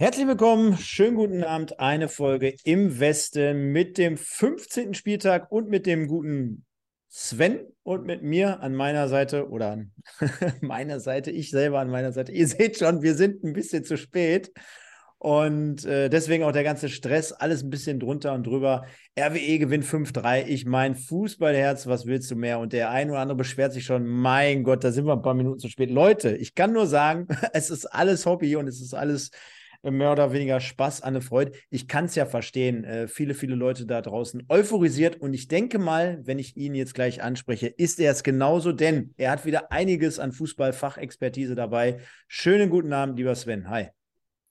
Herzlich willkommen, schönen guten Abend. Eine Folge im Westen mit dem 15. Spieltag und mit dem guten Sven und mit mir an meiner Seite oder an meiner Seite, ich selber an meiner Seite. Ihr seht schon, wir sind ein bisschen zu spät. Und äh, deswegen auch der ganze Stress, alles ein bisschen drunter und drüber. RWE gewinnt 5-3. Ich mein Fußballherz, was willst du mehr? Und der ein oder andere beschwert sich schon, mein Gott, da sind wir ein paar Minuten zu spät. Leute, ich kann nur sagen, es ist alles Hobby und es ist alles mehr oder weniger Spaß, Anne Freude. Ich kann es ja verstehen. Äh, viele, viele Leute da draußen euphorisiert. Und ich denke mal, wenn ich ihn jetzt gleich anspreche, ist er es genauso, denn er hat wieder einiges an Fußballfachexpertise dabei. Schönen guten Abend, lieber Sven. Hi.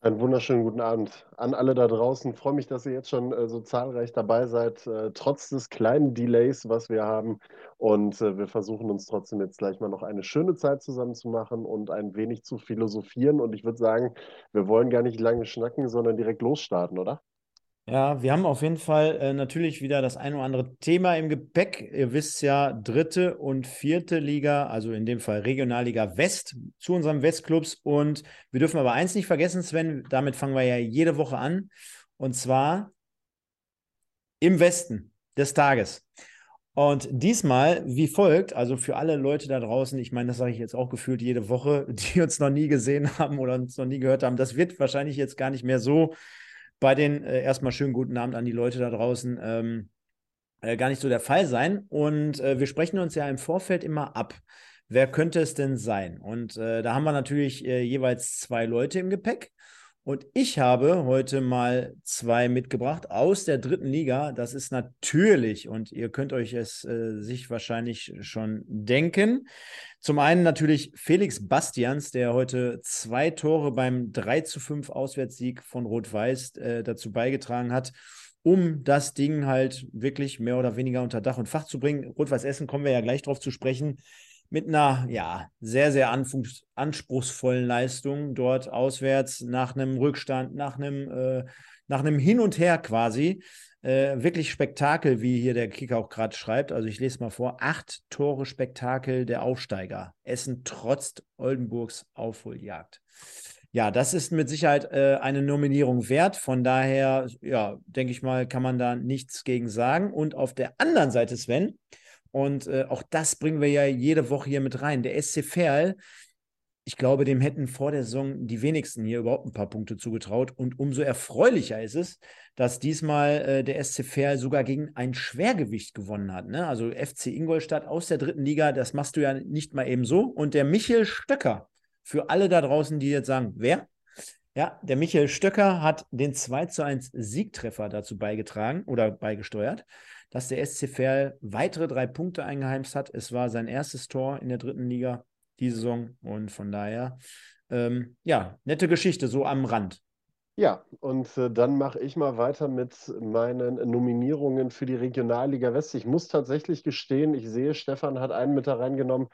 Einen wunderschönen guten Abend an alle da draußen. Freue mich, dass ihr jetzt schon äh, so zahlreich dabei seid, äh, trotz des kleinen Delays, was wir haben. Und äh, wir versuchen uns trotzdem jetzt gleich mal noch eine schöne Zeit zusammen zu machen und ein wenig zu philosophieren. Und ich würde sagen, wir wollen gar nicht lange schnacken, sondern direkt losstarten, oder? Ja, wir haben auf jeden Fall äh, natürlich wieder das ein oder andere Thema im Gepäck. Ihr wisst ja, dritte und vierte Liga, also in dem Fall Regionalliga West zu unserem Westclubs. Und wir dürfen aber eins nicht vergessen, Sven, damit fangen wir ja jede Woche an. Und zwar im Westen des Tages. Und diesmal wie folgt, also für alle Leute da draußen, ich meine, das sage ich jetzt auch gefühlt jede Woche, die uns noch nie gesehen haben oder uns noch nie gehört haben, das wird wahrscheinlich jetzt gar nicht mehr so bei den äh, erstmal schönen guten Abend an die Leute da draußen ähm, äh, gar nicht so der Fall sein. Und äh, wir sprechen uns ja im Vorfeld immer ab. Wer könnte es denn sein? Und äh, da haben wir natürlich äh, jeweils zwei Leute im Gepäck. Und ich habe heute mal zwei mitgebracht aus der dritten Liga. Das ist natürlich, und ihr könnt euch es äh, sich wahrscheinlich schon denken, zum einen natürlich Felix Bastians, der heute zwei Tore beim 3 zu 5 Auswärtssieg von Rot-Weiß äh, dazu beigetragen hat, um das Ding halt wirklich mehr oder weniger unter Dach und Fach zu bringen. Rot-Weiß Essen kommen wir ja gleich drauf zu sprechen mit einer ja, sehr, sehr anspruchsvollen Leistung dort auswärts nach einem Rückstand, nach einem, äh, nach einem Hin und Her quasi. Äh, wirklich Spektakel, wie hier der Kicker auch gerade schreibt. Also ich lese mal vor: acht Tore Spektakel der Aufsteiger. Essen trotz Oldenburgs Aufholjagd. Ja, das ist mit Sicherheit äh, eine Nominierung wert. Von daher, ja, denke ich mal, kann man da nichts gegen sagen. Und auf der anderen Seite, Sven, und äh, auch das bringen wir ja jede Woche hier mit rein. Der SC Verl, ich glaube, dem hätten vor der Saison die wenigsten hier überhaupt ein paar Punkte zugetraut. Und umso erfreulicher ist es, dass diesmal äh, der SC Verl sogar gegen ein Schwergewicht gewonnen hat. Ne? Also FC Ingolstadt aus der dritten Liga, das machst du ja nicht mal eben so. Und der Michael Stöcker, für alle da draußen, die jetzt sagen, wer? Ja, der Michael Stöcker hat den 2 zu 1 Siegtreffer dazu beigetragen oder beigesteuert dass der SC Verl weitere drei Punkte eingeheimst hat. Es war sein erstes Tor in der dritten Liga die Saison und von daher, ähm, ja, nette Geschichte so am Rand. Ja, und äh, dann mache ich mal weiter mit meinen Nominierungen für die Regionalliga West. Ich muss tatsächlich gestehen, ich sehe, Stefan hat einen mit da reingenommen,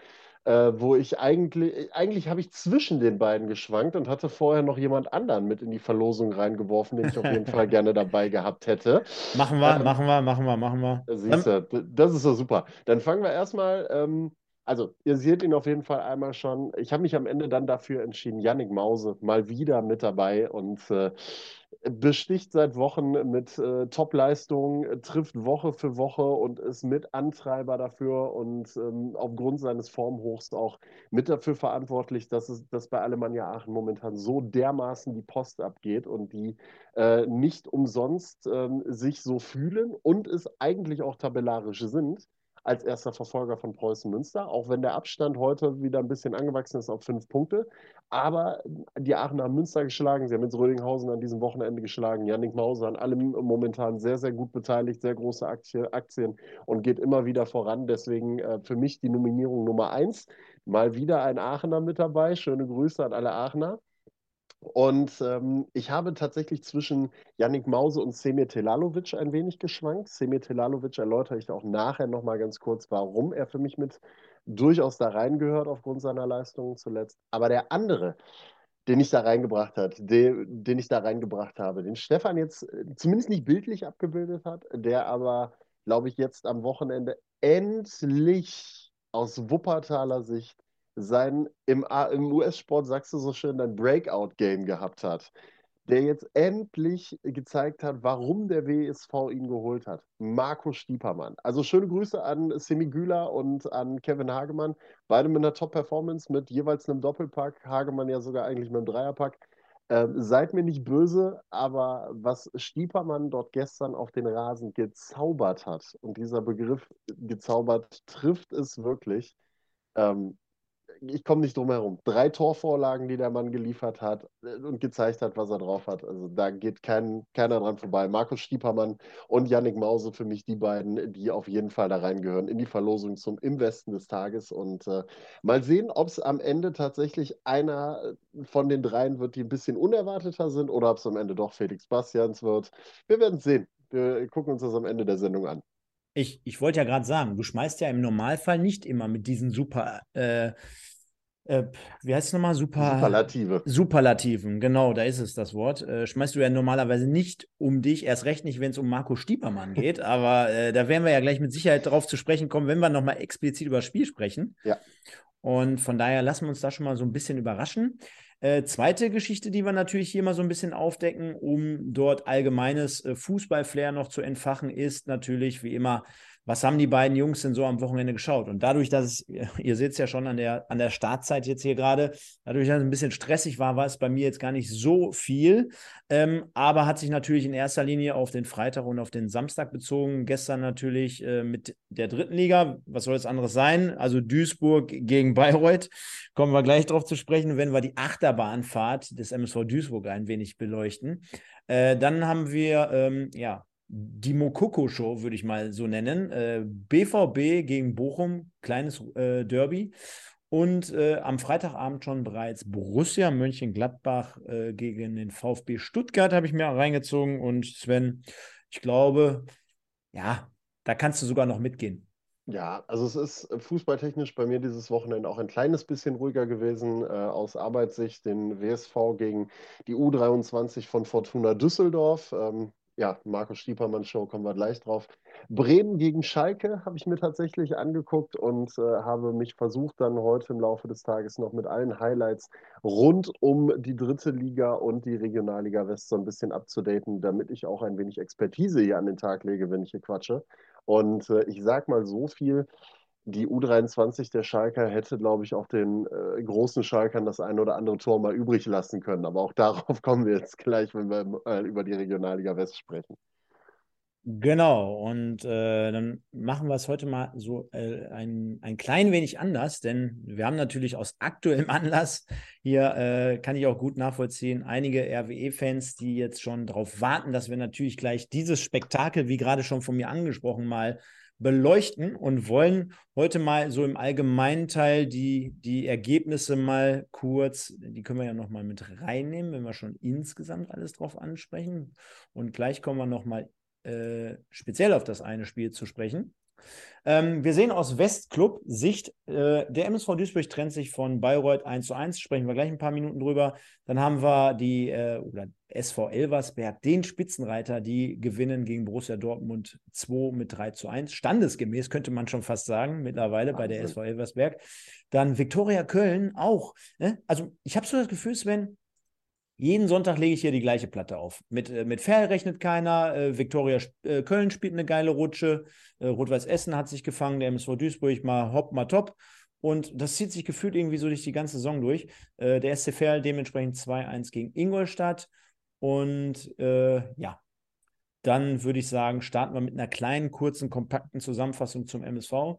äh, wo ich eigentlich, eigentlich habe ich zwischen den beiden geschwankt und hatte vorher noch jemand anderen mit in die Verlosung reingeworfen, den ich auf jeden Fall gerne dabei gehabt hätte. Machen wir, ähm, machen wir, machen wir, machen wir. Siehst du, das ist so super. Dann fangen wir erstmal. Ähm, also, ihr seht ihn auf jeden Fall einmal schon. Ich habe mich am Ende dann dafür entschieden, Yannick Mause mal wieder mit dabei und äh, besticht seit Wochen mit äh, Top-Leistungen, trifft Woche für Woche und ist mit Antreiber dafür und ähm, aufgrund seines Formhochs auch mit dafür verantwortlich, dass es dass bei Alemannia Aachen momentan so dermaßen die Post abgeht und die äh, nicht umsonst ähm, sich so fühlen und es eigentlich auch tabellarisch sind als erster Verfolger von Preußen Münster, auch wenn der Abstand heute wieder ein bisschen angewachsen ist auf fünf Punkte. Aber die Aachener haben Münster geschlagen, sie haben jetzt Rödinghausen an diesem Wochenende geschlagen, Janik Mauser an allem momentan sehr, sehr gut beteiligt, sehr große Aktien und geht immer wieder voran. Deswegen äh, für mich die Nominierung Nummer eins. Mal wieder ein Aachener mit dabei. Schöne Grüße an alle Aachener. Und ähm, ich habe tatsächlich zwischen Yannick Mause und Semir Telalovic ein wenig geschwankt. Semir Telalovic erläutere ich auch nachher nochmal ganz kurz, warum er für mich mit durchaus da reingehört aufgrund seiner Leistungen zuletzt. Aber der andere, den ich da reingebracht hat, den, den ich da reingebracht habe, den Stefan jetzt äh, zumindest nicht bildlich abgebildet hat, der aber, glaube ich, jetzt am Wochenende endlich aus Wuppertaler Sicht sein, im, im US-Sport sagst du so schön, ein Breakout-Game gehabt hat. der jetzt endlich gezeigt hat, warum der WSV ihn geholt hat. Marco Stiepermann. Also schöne Grüße an Semi Güler und an Kevin Hagemann. Beide mit einer Top-Performance, mit jeweils einem Doppelpack. Hagemann ja sogar eigentlich mit einem Dreierpack. Ähm, seid mir nicht böse, aber was Stiepermann dort gestern auf den Rasen gezaubert hat, und dieser Begriff gezaubert trifft es wirklich, ähm, ich komme nicht drum herum. Drei Torvorlagen, die der Mann geliefert hat äh, und gezeigt hat, was er drauf hat. Also da geht kein, keiner dran vorbei. Markus Stiepermann und Yannick Mause für mich die beiden, die auf jeden Fall da reingehören in die Verlosung zum Im Westen des Tages. Und äh, mal sehen, ob es am Ende tatsächlich einer von den dreien wird, die ein bisschen unerwarteter sind oder ob es am Ende doch Felix Bastians wird. Wir werden sehen. Wir gucken uns das am Ende der Sendung an. Ich, ich wollte ja gerade sagen, du schmeißt ja im Normalfall nicht immer mit diesen super, äh, äh, wie heißt es nochmal? Super, Superlative. Superlativen, genau, da ist es das Wort. Äh, schmeißt du ja normalerweise nicht um dich, erst recht nicht, wenn es um Marco Stiepermann geht, aber äh, da werden wir ja gleich mit Sicherheit darauf zu sprechen kommen, wenn wir nochmal explizit über das Spiel sprechen. Ja. Und von daher lassen wir uns da schon mal so ein bisschen überraschen. Äh, zweite Geschichte, die wir natürlich hier mal so ein bisschen aufdecken, um dort allgemeines äh, Fußballflair noch zu entfachen, ist natürlich wie immer was haben die beiden Jungs denn so am Wochenende geschaut? Und dadurch, dass es, ihr seht es ja schon an der, an der Startzeit jetzt hier gerade, dadurch, dass es ein bisschen stressig war, war es bei mir jetzt gar nicht so viel, ähm, aber hat sich natürlich in erster Linie auf den Freitag und auf den Samstag bezogen. Gestern natürlich äh, mit der dritten Liga, was soll es anderes sein? Also Duisburg gegen Bayreuth, kommen wir gleich drauf zu sprechen, wenn wir die Achterbahnfahrt des MSV Duisburg ein wenig beleuchten. Äh, dann haben wir, ähm, ja, die Mokoko-Show, würde ich mal so nennen. Äh, BVB gegen Bochum, kleines äh, Derby. Und äh, am Freitagabend schon bereits Borussia Mönchengladbach äh, gegen den VfB Stuttgart habe ich mir reingezogen. Und Sven, ich glaube, ja, da kannst du sogar noch mitgehen. Ja, also es ist fußballtechnisch bei mir dieses Wochenende auch ein kleines bisschen ruhiger gewesen äh, aus Arbeitssicht. Den WSV gegen die U23 von Fortuna Düsseldorf. Ähm, ja, Markus Stiepermann Show, kommen wir gleich drauf. Bremen gegen Schalke habe ich mir tatsächlich angeguckt und äh, habe mich versucht, dann heute im Laufe des Tages noch mit allen Highlights rund um die dritte Liga und die Regionalliga West so ein bisschen abzudaten, damit ich auch ein wenig Expertise hier an den Tag lege, wenn ich hier quatsche. Und äh, ich sage mal so viel, die U23 der Schalker hätte, glaube ich, auch den äh, großen Schalkern das ein oder andere Tor mal übrig lassen können. Aber auch darauf kommen wir jetzt gleich, wenn wir äh, über die Regionalliga West sprechen. Genau, und äh, dann machen wir es heute mal so äh, ein, ein klein wenig anders, denn wir haben natürlich aus aktuellem Anlass hier, äh, kann ich auch gut nachvollziehen, einige RWE-Fans, die jetzt schon darauf warten, dass wir natürlich gleich dieses Spektakel, wie gerade schon von mir angesprochen, mal beleuchten und wollen heute mal so im allgemeinen Teil die, die Ergebnisse mal kurz, die können wir ja nochmal mit reinnehmen, wenn wir schon insgesamt alles drauf ansprechen. Und gleich kommen wir nochmal äh, speziell auf das eine Spiel zu sprechen. Ähm, wir sehen aus Westclub-Sicht, äh, der MSV Duisburg trennt sich von Bayreuth 1 zu 1, sprechen wir gleich ein paar Minuten drüber. Dann haben wir die, äh, oder SV Elversberg, den Spitzenreiter, die gewinnen gegen Borussia Dortmund 2 mit 3 zu 1. Standesgemäß könnte man schon fast sagen, mittlerweile bei der SV Elversberg. Dann Viktoria Köln auch. Ne? Also ich habe so das Gefühl, Sven, jeden Sonntag lege ich hier die gleiche Platte auf. Mit, äh, mit Fair rechnet keiner. Äh, Viktoria äh, Köln spielt eine geile Rutsche. Äh, Rot-Weiß Essen hat sich gefangen. Der MSV Duisburg mal hopp, mal top. Und das zieht sich gefühlt irgendwie so durch die ganze Saison durch. Äh, der SC Verl dementsprechend 2-1 gegen Ingolstadt. Und äh, ja, dann würde ich sagen, starten wir mit einer kleinen, kurzen, kompakten Zusammenfassung zum MSV.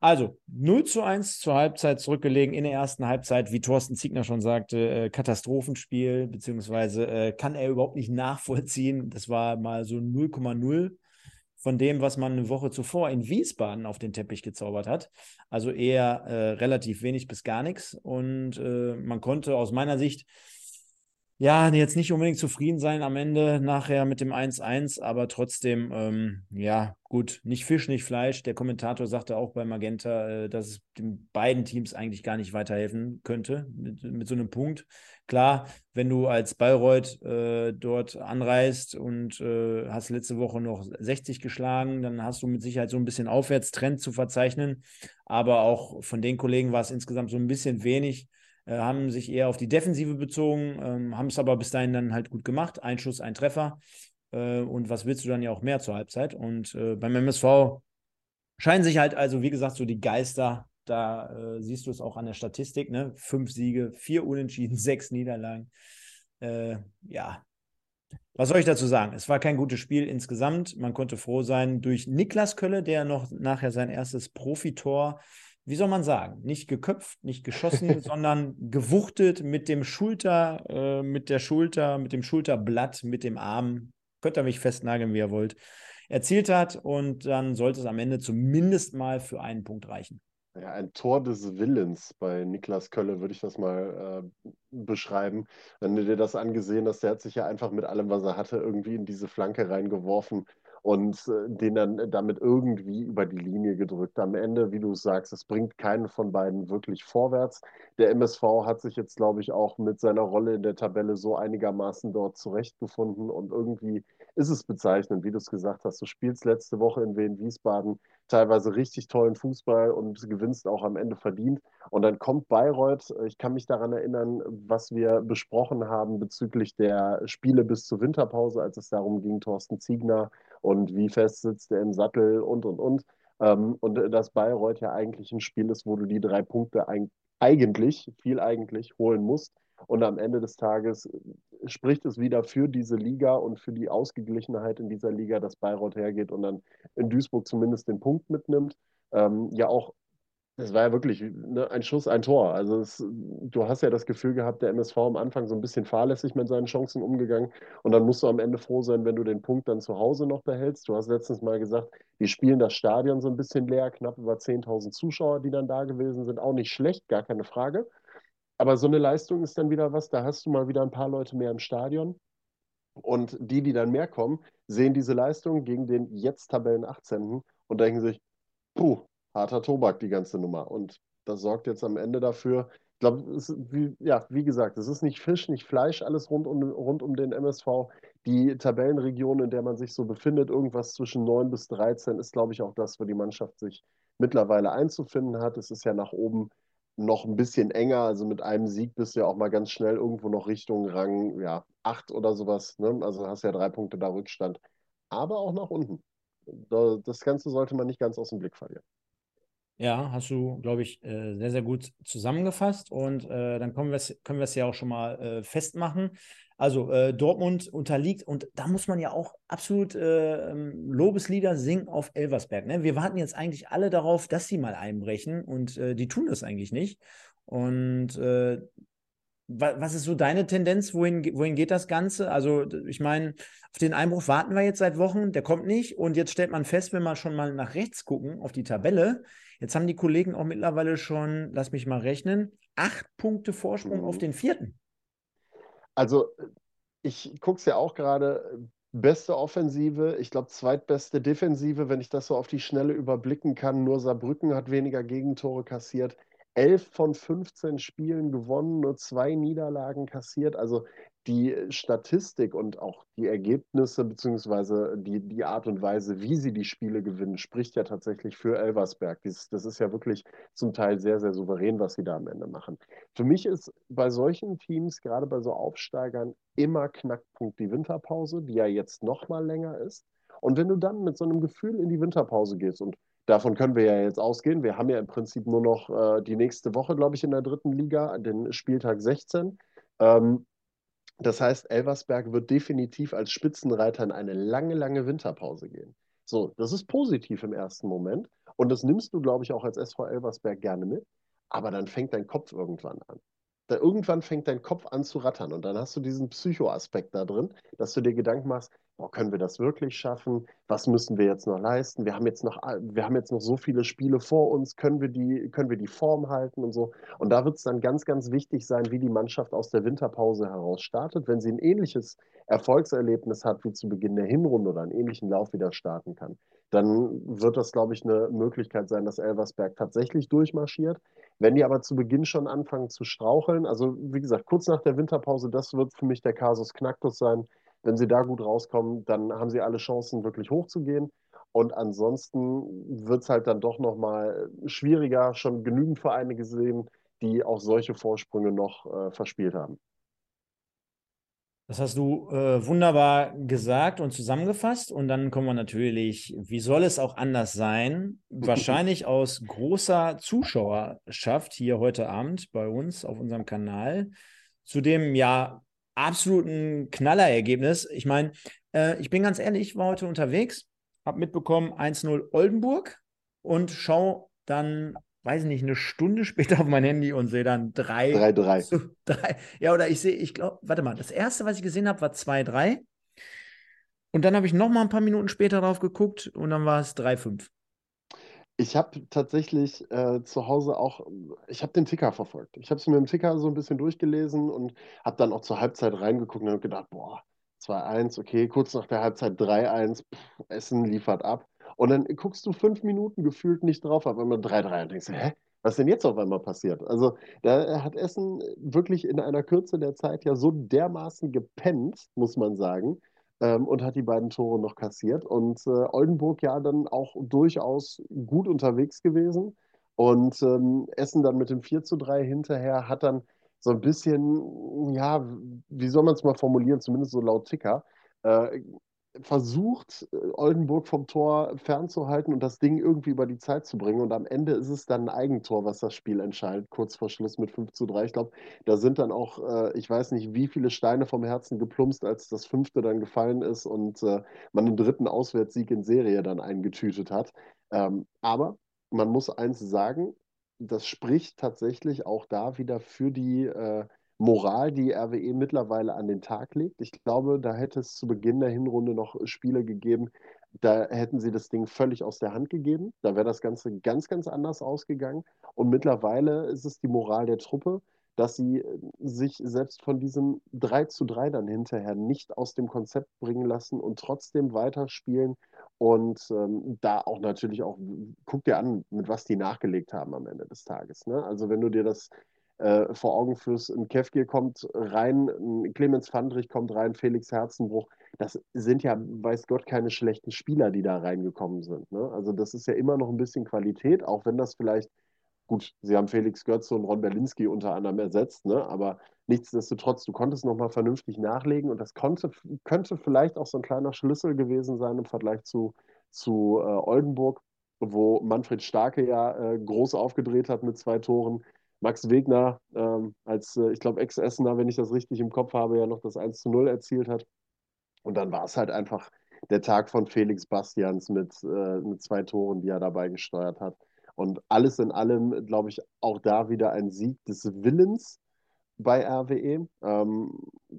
Also 0 zu 1 zur Halbzeit zurückgelegen in der ersten Halbzeit, wie Thorsten Ziegner schon sagte, äh, Katastrophenspiel, beziehungsweise äh, kann er überhaupt nicht nachvollziehen. Das war mal so 0,0 von dem, was man eine Woche zuvor in Wiesbaden auf den Teppich gezaubert hat. Also eher äh, relativ wenig bis gar nichts. Und äh, man konnte aus meiner Sicht ja, jetzt nicht unbedingt zufrieden sein am Ende nachher mit dem 1-1, aber trotzdem, ähm, ja, gut, nicht Fisch, nicht Fleisch. Der Kommentator sagte auch bei Magenta, äh, dass es den beiden Teams eigentlich gar nicht weiterhelfen könnte mit, mit so einem Punkt. Klar, wenn du als Bayreuth äh, dort anreist und äh, hast letzte Woche noch 60 geschlagen, dann hast du mit Sicherheit so ein bisschen Aufwärtstrend zu verzeichnen. Aber auch von den Kollegen war es insgesamt so ein bisschen wenig äh, haben sich eher auf die Defensive bezogen, ähm, haben es aber bis dahin dann halt gut gemacht. Ein Schuss, ein Treffer. Äh, und was willst du dann ja auch mehr zur Halbzeit? Und äh, beim MSV scheinen sich halt also, wie gesagt, so die Geister, da äh, siehst du es auch an der Statistik, ne? Fünf Siege, vier Unentschieden, sechs Niederlagen. Äh, ja, was soll ich dazu sagen? Es war kein gutes Spiel insgesamt. Man konnte froh sein durch Niklas Kölle, der noch nachher sein erstes Profitor, wie soll man sagen, nicht geköpft, nicht geschossen, sondern gewuchtet mit dem Schulter, äh, mit der Schulter, mit dem Schulterblatt, mit dem Arm. Könnt ihr mich festnageln, wie ihr wollt. Erzielt hat und dann sollte es am Ende zumindest mal für einen Punkt reichen. Ja, ein Tor des Willens bei Niklas Kölle würde ich das mal äh, beschreiben. Wenn du dir das angesehen hast, der hat sich ja einfach mit allem, was er hatte, irgendwie in diese Flanke reingeworfen und äh, den dann damit irgendwie über die Linie gedrückt. Am Ende, wie du sagst, es bringt keinen von beiden wirklich vorwärts. Der MSV hat sich jetzt, glaube ich, auch mit seiner Rolle in der Tabelle so einigermaßen dort zurechtgefunden und irgendwie ist es bezeichnend, wie du es gesagt hast. Du spielst letzte Woche in Wien-Wiesbaden teilweise richtig tollen Fußball und gewinnst auch am Ende verdient. Und dann kommt Bayreuth. Ich kann mich daran erinnern, was wir besprochen haben bezüglich der Spiele bis zur Winterpause, als es darum ging, Thorsten Ziegner und wie fest sitzt er im Sattel und, und, und. Ähm, und dass Bayreuth ja eigentlich ein Spiel ist, wo du die drei Punkte eigentlich, viel eigentlich, holen musst. Und am Ende des Tages spricht es wieder für diese Liga und für die Ausgeglichenheit in dieser Liga, dass Bayreuth hergeht und dann in Duisburg zumindest den Punkt mitnimmt. Ähm, ja, auch es war ja wirklich ne, ein Schuss, ein Tor. Also es, du hast ja das Gefühl gehabt, der MSV am Anfang so ein bisschen fahrlässig mit seinen Chancen umgegangen. Und dann musst du am Ende froh sein, wenn du den Punkt dann zu Hause noch behältst. Du hast letztens mal gesagt, die spielen das Stadion so ein bisschen leer, knapp über 10.000 Zuschauer, die dann da gewesen sind. Auch nicht schlecht, gar keine Frage. Aber so eine Leistung ist dann wieder was, da hast du mal wieder ein paar Leute mehr im Stadion. Und die, die dann mehr kommen, sehen diese Leistung gegen den jetzt Tabellen 18. und denken sich, puh, harter Tobak, die ganze Nummer. Und das sorgt jetzt am Ende dafür, ich glaube, wie, ja, wie gesagt, es ist nicht Fisch, nicht Fleisch, alles rund um, rund um den MSV. Die Tabellenregion, in der man sich so befindet, irgendwas zwischen 9 bis 13, ist, glaube ich, auch das, wo die Mannschaft sich mittlerweile einzufinden hat. Es ist ja nach oben noch ein bisschen enger. Also mit einem Sieg bist du ja auch mal ganz schnell irgendwo noch Richtung Rang ja, 8 oder sowas. Ne? Also hast ja drei Punkte da Rückstand. Aber auch nach unten. Das Ganze sollte man nicht ganz aus dem Blick verlieren. Ja, hast du, glaube ich, äh, sehr, sehr gut zusammengefasst. Und äh, dann können wir es ja auch schon mal äh, festmachen. Also äh, Dortmund unterliegt und da muss man ja auch absolut äh, ähm, Lobeslieder singen auf Elversberg. Ne? Wir warten jetzt eigentlich alle darauf, dass sie mal einbrechen und die tun das eigentlich nicht. Und was ist so deine Tendenz? Wohin, wohin geht das Ganze? Also, ich meine, auf den Einbruch warten wir jetzt seit Wochen, der kommt nicht. Und jetzt stellt man fest, wenn wir schon mal nach rechts gucken, auf die Tabelle, jetzt haben die Kollegen auch mittlerweile schon, lass mich mal rechnen, acht Punkte Vorsprung mhm. auf den vierten. Also, ich gucke es ja auch gerade. Beste Offensive, ich glaube zweitbeste Defensive, wenn ich das so auf die Schnelle überblicken kann. Nur Saarbrücken hat weniger Gegentore kassiert. 11 von 15 Spielen gewonnen, nur zwei Niederlagen kassiert. Also die Statistik und auch die Ergebnisse beziehungsweise die, die Art und Weise, wie sie die Spiele gewinnen, spricht ja tatsächlich für Elversberg. Das, das ist ja wirklich zum Teil sehr, sehr souverän, was sie da am Ende machen. Für mich ist bei solchen Teams, gerade bei so Aufsteigern, immer Knackpunkt die Winterpause, die ja jetzt noch mal länger ist. Und wenn du dann mit so einem Gefühl in die Winterpause gehst und Davon können wir ja jetzt ausgehen. Wir haben ja im Prinzip nur noch äh, die nächste Woche, glaube ich, in der dritten Liga, den Spieltag 16. Ähm, das heißt, Elversberg wird definitiv als Spitzenreiter in eine lange, lange Winterpause gehen. So, das ist positiv im ersten Moment. Und das nimmst du, glaube ich, auch als SV Elversberg gerne mit. Aber dann fängt dein Kopf irgendwann an. Da irgendwann fängt dein Kopf an zu rattern. Und dann hast du diesen Psychoaspekt da drin, dass du dir Gedanken machst, boah, können wir das wirklich schaffen? Was müssen wir jetzt noch leisten? Wir haben jetzt noch, wir haben jetzt noch so viele Spiele vor uns, können wir die, können wir die Form halten und so. Und da wird es dann ganz, ganz wichtig sein, wie die Mannschaft aus der Winterpause heraus startet. Wenn sie ein ähnliches Erfolgserlebnis hat wie zu Beginn der Hinrunde oder einen ähnlichen Lauf wieder starten kann, dann wird das, glaube ich, eine Möglichkeit sein, dass Elversberg tatsächlich durchmarschiert. Wenn die aber zu Beginn schon anfangen zu straucheln, also wie gesagt, kurz nach der Winterpause, das wird für mich der Kasus Knacktus sein wenn sie da gut rauskommen, dann haben sie alle Chancen, wirklich hochzugehen. Und ansonsten wird es halt dann doch nochmal schwieriger. Schon genügend Vereine gesehen, die auch solche Vorsprünge noch äh, verspielt haben. Das hast du äh, wunderbar gesagt und zusammengefasst. Und dann kommen wir natürlich, wie soll es auch anders sein? Wahrscheinlich aus großer Zuschauerschaft hier heute Abend bei uns auf unserem Kanal zu dem ja absoluten Knallerergebnis. Ich meine, äh, ich bin ganz ehrlich, war heute unterwegs, habe mitbekommen 1-0 Oldenburg und schau dann weiß ich nicht, eine Stunde später auf mein Handy und sehe dann 3. 3-3. Ja, oder ich sehe, ich glaube, warte mal, das erste, was ich gesehen habe, war 2-3. Und dann habe ich noch mal ein paar Minuten später drauf geguckt und dann war es 3-5. Ich habe tatsächlich äh, zu Hause auch, ich habe den Ticker verfolgt. Ich habe es mir im Ticker so ein bisschen durchgelesen und habe dann auch zur Halbzeit reingeguckt und habe gedacht, boah, 2-1, okay, kurz nach der Halbzeit 3-1, Essen liefert ab. Und dann guckst du fünf Minuten gefühlt nicht drauf, auf einmal 3-3 und denkst, hä? Was denn jetzt auf einmal passiert? Also, da hat Essen wirklich in einer Kürze der Zeit ja so dermaßen gepennt, muss man sagen, ähm, und hat die beiden Tore noch kassiert. Und äh, Oldenburg ja dann auch durchaus gut unterwegs gewesen. Und ähm, Essen dann mit dem 4 zu 3 hinterher hat dann so ein bisschen, ja, wie soll man es mal formulieren, zumindest so laut Ticker, äh, versucht, äh, Oldenburg vom Tor fernzuhalten und das Ding irgendwie über die Zeit zu bringen. Und am Ende ist es dann ein Eigentor, was das Spiel entscheidet, kurz vor Schluss mit 5 zu 3. Ich glaube, da sind dann auch, äh, ich weiß nicht, wie viele Steine vom Herzen geplumpst, als das fünfte dann gefallen ist und äh, man einen dritten Auswärtssieg in Serie dann eingetütet hat. Ähm, aber man muss eins sagen, das spricht tatsächlich auch da wieder für die äh, Moral, die RWE mittlerweile an den Tag legt. Ich glaube, da hätte es zu Beginn der Hinrunde noch Spiele gegeben, da hätten sie das Ding völlig aus der Hand gegeben. Da wäre das Ganze ganz, ganz anders ausgegangen. Und mittlerweile ist es die Moral der Truppe, dass sie äh, sich selbst von diesem 3 zu 3 dann hinterher nicht aus dem Konzept bringen lassen und trotzdem weiterspielen. Und ähm, da auch natürlich auch, guck dir an, mit was die nachgelegt haben am Ende des Tages. Ne? Also wenn du dir das äh, vor Augen fürs ein Kefgir kommt rein, ein Clemens Fandrich kommt rein, Felix Herzenbruch. Das sind ja, weiß Gott, keine schlechten Spieler, die da reingekommen sind. Ne? Also das ist ja immer noch ein bisschen Qualität, auch wenn das vielleicht, gut, sie haben Felix Götze und Ron Berlinski unter anderem ersetzt, ne? aber nichtsdestotrotz, du konntest nochmal vernünftig nachlegen und das konnte, könnte vielleicht auch so ein kleiner Schlüssel gewesen sein im Vergleich zu, zu äh, Oldenburg, wo Manfred Starke ja äh, groß aufgedreht hat mit zwei Toren Max Wegner ähm, als, äh, ich glaube, Ex-Essener, wenn ich das richtig im Kopf habe, ja noch das 1 zu 0 erzielt hat. Und dann war es halt einfach der Tag von Felix Bastians mit, äh, mit zwei Toren, die er dabei gesteuert hat. Und alles in allem, glaube ich, auch da wieder ein Sieg des Willens bei RWE. Ähm,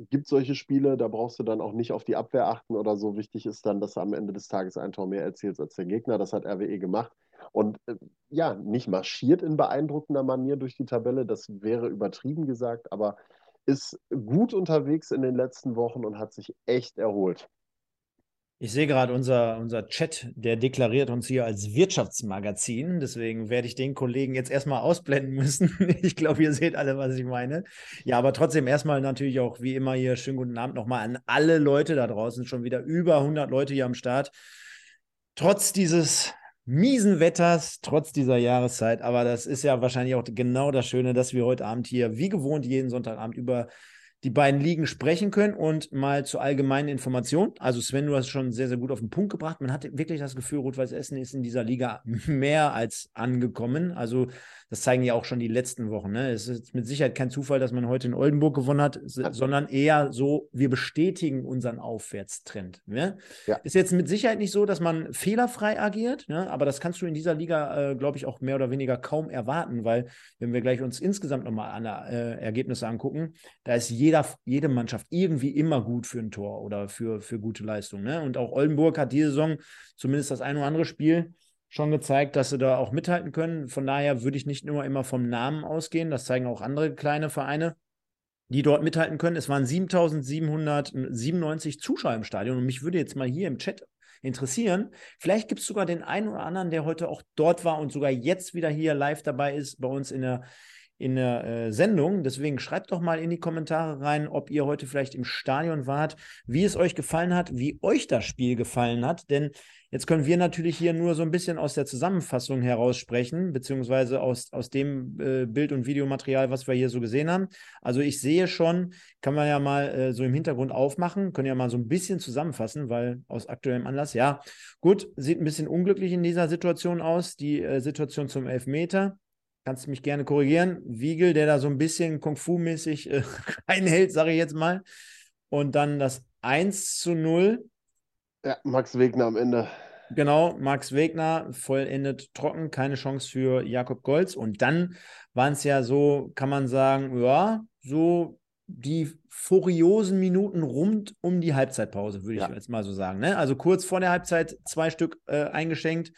gibt solche Spiele, da brauchst du dann auch nicht auf die Abwehr achten oder so. Wichtig ist dann, dass du am Ende des Tages ein Tor mehr erzielst als der Gegner. Das hat RWE gemacht. Und äh, ja, nicht marschiert in beeindruckender Manier durch die Tabelle, das wäre übertrieben gesagt, aber ist gut unterwegs in den letzten Wochen und hat sich echt erholt. Ich sehe gerade unser, unser Chat, der deklariert uns hier als Wirtschaftsmagazin. Deswegen werde ich den Kollegen jetzt erstmal ausblenden müssen. Ich glaube, ihr seht alle, was ich meine. Ja, aber trotzdem erstmal natürlich auch wie immer hier schönen guten Abend nochmal an alle Leute da draußen. Schon wieder über 100 Leute hier am Start. Trotz dieses miesen Wetters, trotz dieser Jahreszeit. Aber das ist ja wahrscheinlich auch genau das Schöne, dass wir heute Abend hier, wie gewohnt, jeden Sonntagabend über die beiden Ligen sprechen können und mal zur allgemeinen Information. Also Sven, du hast schon sehr, sehr gut auf den Punkt gebracht. Man hat wirklich das Gefühl, Rot-Weiß Essen ist in dieser Liga mehr als angekommen. Also das zeigen ja auch schon die letzten Wochen. Ne? Es ist mit Sicherheit kein Zufall, dass man heute in Oldenburg gewonnen hat, sondern eher so, wir bestätigen unseren Aufwärtstrend. Ne? Ja. Ist jetzt mit Sicherheit nicht so, dass man fehlerfrei agiert, ne? aber das kannst du in dieser Liga, äh, glaube ich, auch mehr oder weniger kaum erwarten, weil wenn wir gleich uns insgesamt nochmal an äh, Ergebnisse angucken, da ist jeder, jede Mannschaft irgendwie immer gut für ein Tor oder für, für gute Leistung. Ne? Und auch Oldenburg hat diese Saison zumindest das ein oder andere Spiel schon gezeigt, dass sie da auch mithalten können. Von daher würde ich nicht nur immer vom Namen ausgehen. Das zeigen auch andere kleine Vereine, die dort mithalten können. Es waren 7797 Zuschauer im Stadion. Und mich würde jetzt mal hier im Chat interessieren. Vielleicht gibt es sogar den einen oder anderen, der heute auch dort war und sogar jetzt wieder hier live dabei ist bei uns in der, in der äh, Sendung. Deswegen schreibt doch mal in die Kommentare rein, ob ihr heute vielleicht im Stadion wart, wie es euch gefallen hat, wie euch das Spiel gefallen hat. Denn Jetzt können wir natürlich hier nur so ein bisschen aus der Zusammenfassung heraus sprechen, beziehungsweise aus, aus dem äh, Bild- und Videomaterial, was wir hier so gesehen haben. Also ich sehe schon, kann man ja mal äh, so im Hintergrund aufmachen, können ja mal so ein bisschen zusammenfassen, weil aus aktuellem Anlass, ja, gut, sieht ein bisschen unglücklich in dieser Situation aus, die äh, Situation zum Elfmeter. Kannst du mich gerne korrigieren. Wiegel, der da so ein bisschen Kung-Fu-mäßig äh, reinhält, sage ich jetzt mal. Und dann das 1 zu 0 ja, Max Wegner am Ende. Genau, Max Wegner vollendet trocken, keine Chance für Jakob Golz. Und dann waren es ja so, kann man sagen, ja, so die furiosen Minuten rund um die Halbzeitpause, würde ja. ich jetzt mal so sagen. Ne? Also kurz vor der Halbzeit zwei Stück äh, eingeschenkt.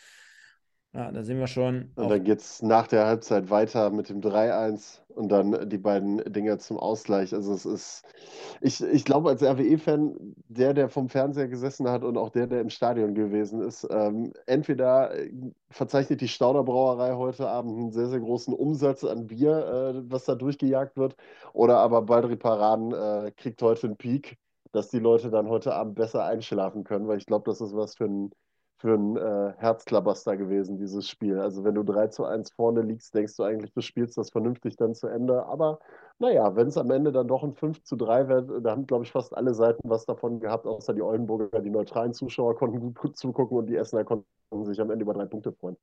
Ja, da sind wir schon. Und dann geht es nach der Halbzeit weiter mit dem 3-1 und dann die beiden Dinger zum Ausgleich. Also es ist, ich, ich glaube als RWE-Fan, der, der vom Fernseher gesessen hat und auch der, der im Stadion gewesen ist, ähm, entweder äh, verzeichnet die Stauder Brauerei heute Abend einen sehr, sehr großen Umsatz an Bier, äh, was da durchgejagt wird, oder aber Baldri Paran äh, kriegt heute einen Peak, dass die Leute dann heute Abend besser einschlafen können, weil ich glaube, das ist was für ein für ein äh, Herzklabaster gewesen, dieses Spiel. Also wenn du 3 zu 1 vorne liegst, denkst du eigentlich, du spielst das vernünftig dann zu Ende. Aber naja, wenn es am Ende dann doch ein 5 zu 3 wird, da haben, glaube ich, fast alle Seiten was davon gehabt, außer die Oldenburger. Die neutralen Zuschauer konnten gut zugucken und die Essener konnten sich am Ende über drei Punkte freuen.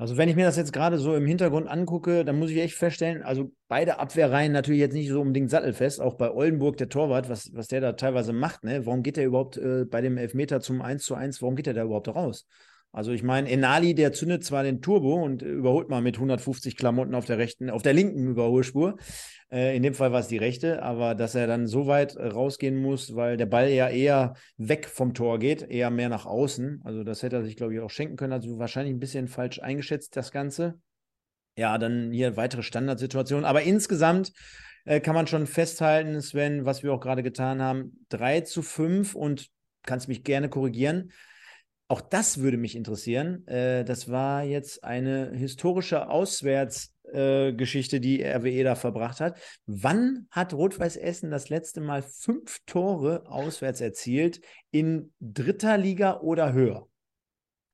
Also wenn ich mir das jetzt gerade so im Hintergrund angucke, dann muss ich echt feststellen, also beide Abwehrreihen natürlich jetzt nicht so unbedingt sattelfest, auch bei Oldenburg der Torwart, was, was der da teilweise macht, ne? Warum geht der überhaupt äh, bei dem Elfmeter zum 1 zu 1, warum geht der da überhaupt raus? Also ich meine, Enali, der zündet zwar den Turbo und überholt mal mit 150 Klamotten auf der rechten, auf der linken Überholspur. Äh, in dem Fall war es die rechte, aber dass er dann so weit äh, rausgehen muss, weil der Ball ja eher weg vom Tor geht, eher mehr nach außen. Also das hätte er sich, glaube ich, auch schenken können. Also wahrscheinlich ein bisschen falsch eingeschätzt, das Ganze. Ja, dann hier weitere Standardsituationen. Aber insgesamt äh, kann man schon festhalten, Sven, was wir auch gerade getan haben, 3 zu 5 und kannst mich gerne korrigieren auch das würde mich interessieren. Äh, das war jetzt eine historische Auswärtsgeschichte, äh, die RWE da verbracht hat. Wann hat Rot-Weiß Essen das letzte Mal fünf Tore auswärts erzielt in dritter Liga oder höher?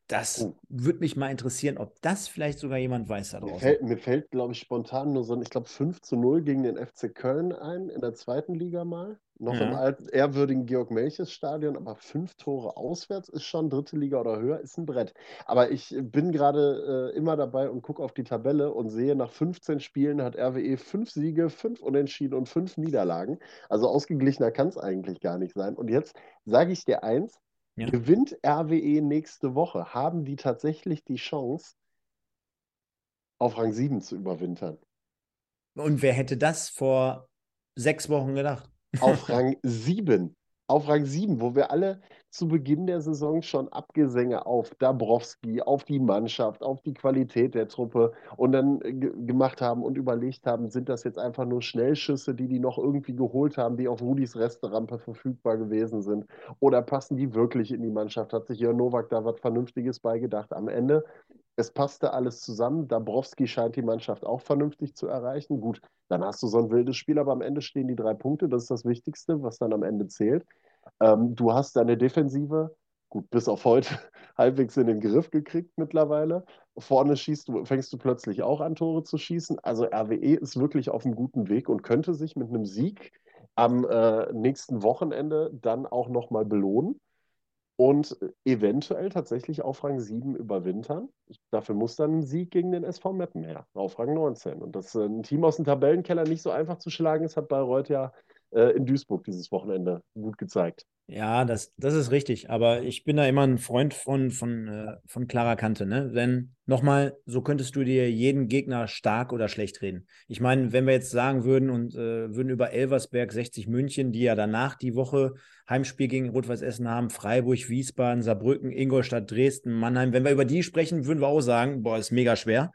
Das oh. würde mich mal interessieren, ob das vielleicht sogar jemand weiß da draußen. Mir fällt, mir fällt glaube ich, spontan nur so ein, ich glaube, 5 zu 0 gegen den FC Köln ein, in der zweiten Liga mal. Noch ja. im alten, ehrwürdigen Georg Melches Stadion, aber fünf Tore auswärts ist schon dritte Liga oder höher, ist ein Brett. Aber ich bin gerade äh, immer dabei und gucke auf die Tabelle und sehe, nach 15 Spielen hat RWE fünf Siege, fünf Unentschieden und fünf Niederlagen. Also ausgeglichener kann es eigentlich gar nicht sein. Und jetzt sage ich dir eins, ja. Gewinnt RWE nächste Woche, haben die tatsächlich die Chance, auf Rang 7 zu überwintern. Und wer hätte das vor sechs Wochen gedacht? Auf Rang 7 auf Rang 7, wo wir alle zu Beginn der Saison schon Abgesänge auf Dabrowski, auf die Mannschaft, auf die Qualität der Truppe und dann gemacht haben und überlegt haben, sind das jetzt einfach nur Schnellschüsse, die die noch irgendwie geholt haben, die auf Rudis Resterampe verfügbar gewesen sind oder passen die wirklich in die Mannschaft? Hat sich Jörn Nowak da was Vernünftiges beigedacht? Am Ende es passte alles zusammen. Dabrowski scheint die Mannschaft auch vernünftig zu erreichen. Gut, dann hast du so ein wildes Spiel, aber am Ende stehen die drei Punkte. Das ist das Wichtigste, was dann am Ende zählt. Ähm, du hast deine Defensive, gut, bis auf heute, halbwegs in den Griff gekriegt mittlerweile. Vorne schießt du, fängst du plötzlich auch an, Tore zu schießen. Also RWE ist wirklich auf einem guten Weg und könnte sich mit einem Sieg am äh, nächsten Wochenende dann auch nochmal belohnen und eventuell tatsächlich auf Rang 7 überwintern. Dafür muss dann ein Sieg gegen den SV Meppen her, auf Rang 19. Und das ein Team aus dem Tabellenkeller nicht so einfach zu schlagen ist, hat Bayreuth ja äh, in Duisburg dieses Wochenende gut gezeigt. Ja, das, das ist richtig. Aber ich bin da immer ein Freund von, von, äh, von klarer Kante. Ne? Denn nochmal, so könntest du dir jeden Gegner stark oder schlecht reden. Ich meine, wenn wir jetzt sagen würden und äh, würden über Elversberg 60 München, die ja danach die Woche Heimspiel gegen Rot-Weiß Essen haben, Freiburg, Wiesbaden, Saarbrücken, Ingolstadt, Dresden, Mannheim, wenn wir über die sprechen, würden wir auch sagen, boah, ist mega schwer.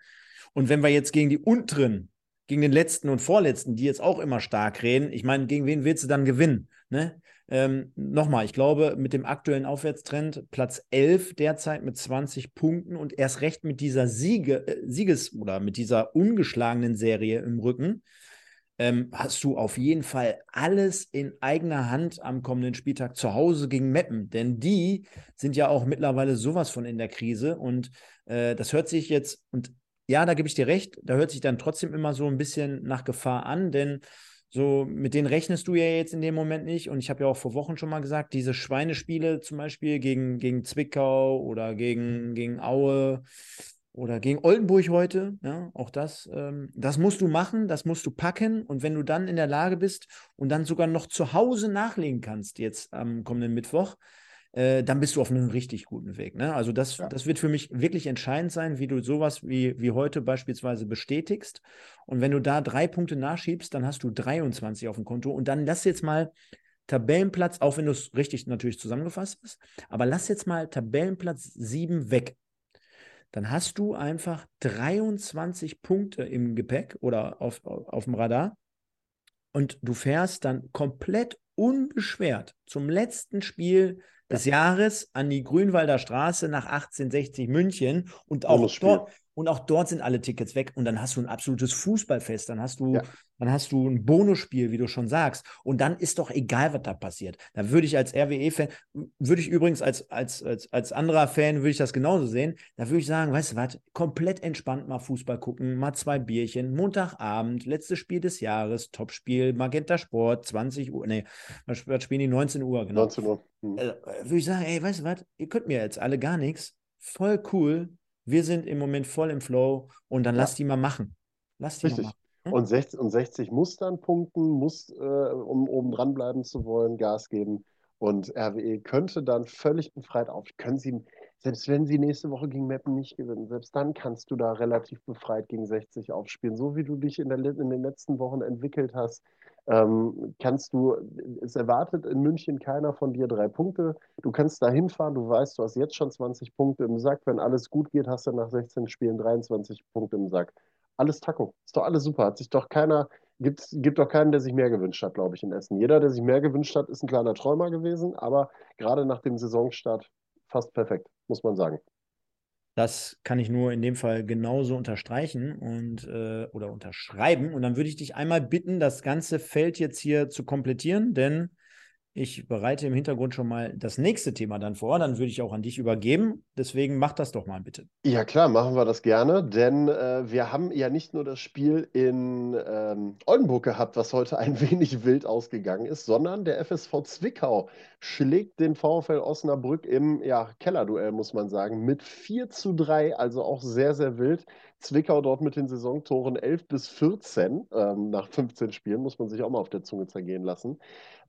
Und wenn wir jetzt gegen die unteren gegen den letzten und vorletzten, die jetzt auch immer stark reden. Ich meine, gegen wen willst du dann gewinnen? Ne? Ähm, Nochmal, ich glaube, mit dem aktuellen Aufwärtstrend Platz 11 derzeit mit 20 Punkten und erst recht mit dieser Siege, äh, Sieges- oder mit dieser ungeschlagenen Serie im Rücken, ähm, hast du auf jeden Fall alles in eigener Hand am kommenden Spieltag zu Hause gegen Meppen. Denn die sind ja auch mittlerweile sowas von in der Krise. Und äh, das hört sich jetzt, und ja, da gebe ich dir recht, da hört sich dann trotzdem immer so ein bisschen nach Gefahr an, denn so, mit denen rechnest du ja jetzt in dem Moment nicht. Und ich habe ja auch vor Wochen schon mal gesagt, diese Schweinespiele zum Beispiel gegen, gegen Zwickau oder gegen, gegen Aue oder gegen Oldenburg heute, ja, auch das, ähm, das musst du machen, das musst du packen. Und wenn du dann in der Lage bist und dann sogar noch zu Hause nachlegen kannst, jetzt am kommenden Mittwoch, äh, dann bist du auf einem richtig guten Weg. Ne? Also das, ja. das wird für mich wirklich entscheidend sein, wie du sowas wie, wie heute beispielsweise bestätigst. Und wenn du da drei Punkte nachschiebst, dann hast du 23 auf dem Konto. Und dann lass jetzt mal Tabellenplatz, auch wenn du es richtig natürlich zusammengefasst hast, aber lass jetzt mal Tabellenplatz 7 weg. Dann hast du einfach 23 Punkte im Gepäck oder auf, auf dem Radar und du fährst dann komplett unbeschwert zum letzten Spiel des Jahres an die Grünwalder Straße nach 1860 München und auch dort, und auch dort sind alle Tickets weg und dann hast du ein absolutes Fußballfest, dann hast du, ja. dann hast du ein Bonusspiel, wie du schon sagst. Und dann ist doch egal, was da passiert. Da würde ich als RWE-Fan, würde ich übrigens als, als, als, als anderer Fan, würde ich das genauso sehen. Da würde ich sagen, weißt du was, komplett entspannt mal Fußball gucken, mal zwei Bierchen, Montagabend, letztes Spiel des Jahres, Topspiel, Magenta Sport, 20 Uhr, nee, was spielen die 19 Uhr, genau. 19 Uhr. Hm. Also, würde ich sagen, ey, weißt du was, ihr könnt mir jetzt alle gar nichts. Voll cool, wir sind im Moment voll im Flow und dann ja. lass die mal machen. Lass die Richtig. mal machen. Hm? Und 60, und 60 muss dann punkten, muss, äh, um oben dran bleiben zu wollen, Gas geben. Und RWE könnte dann völlig befreit auf. Können sie, selbst wenn sie nächste Woche gegen Meppen nicht gewinnen, selbst dann kannst du da relativ befreit gegen 60 aufspielen. So wie du dich in, der, in den letzten Wochen entwickelt hast, ähm, kannst du, es erwartet in München keiner von dir drei Punkte. Du kannst da hinfahren, du weißt, du hast jetzt schon 20 Punkte im Sack. Wenn alles gut geht, hast du nach 16 Spielen 23 Punkte im Sack. Alles Taco. Ist doch alles super. Hat sich doch keiner, gibt, gibt doch keinen, der sich mehr gewünscht hat, glaube ich, in Essen. Jeder, der sich mehr gewünscht hat, ist ein kleiner Träumer gewesen, aber gerade nach dem Saisonstart fast perfekt, muss man sagen. Das kann ich nur in dem Fall genauso unterstreichen und äh, oder unterschreiben. Und dann würde ich dich einmal bitten, das ganze Feld jetzt hier zu komplettieren, denn ich bereite im Hintergrund schon mal das nächste Thema dann vor. Dann würde ich auch an dich übergeben. Deswegen mach das doch mal bitte. Ja, klar, machen wir das gerne. Denn äh, wir haben ja nicht nur das Spiel in ähm, Oldenburg gehabt, was heute ein wenig wild ausgegangen ist, sondern der FSV Zwickau schlägt den VfL Osnabrück im ja, Kellerduell, muss man sagen, mit 4 zu 3. Also auch sehr, sehr wild. Zwickau dort mit den Saisontoren 11 bis 14 ähm, nach 15 Spielen, muss man sich auch mal auf der Zunge zergehen lassen.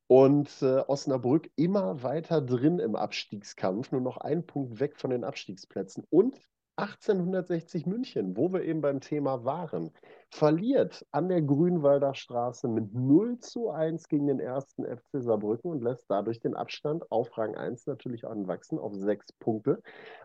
Und äh, Osnabrück immer weiter drin im Abstiegskampf, nur noch ein Punkt weg von den Abstiegsplätzen. Und 1860 München, wo wir eben beim Thema waren, verliert an der Grünwalder Straße mit 0 zu 1 gegen den ersten FC Saarbrücken und lässt dadurch den Abstand auf Rang 1 natürlich anwachsen auf sechs Punkte.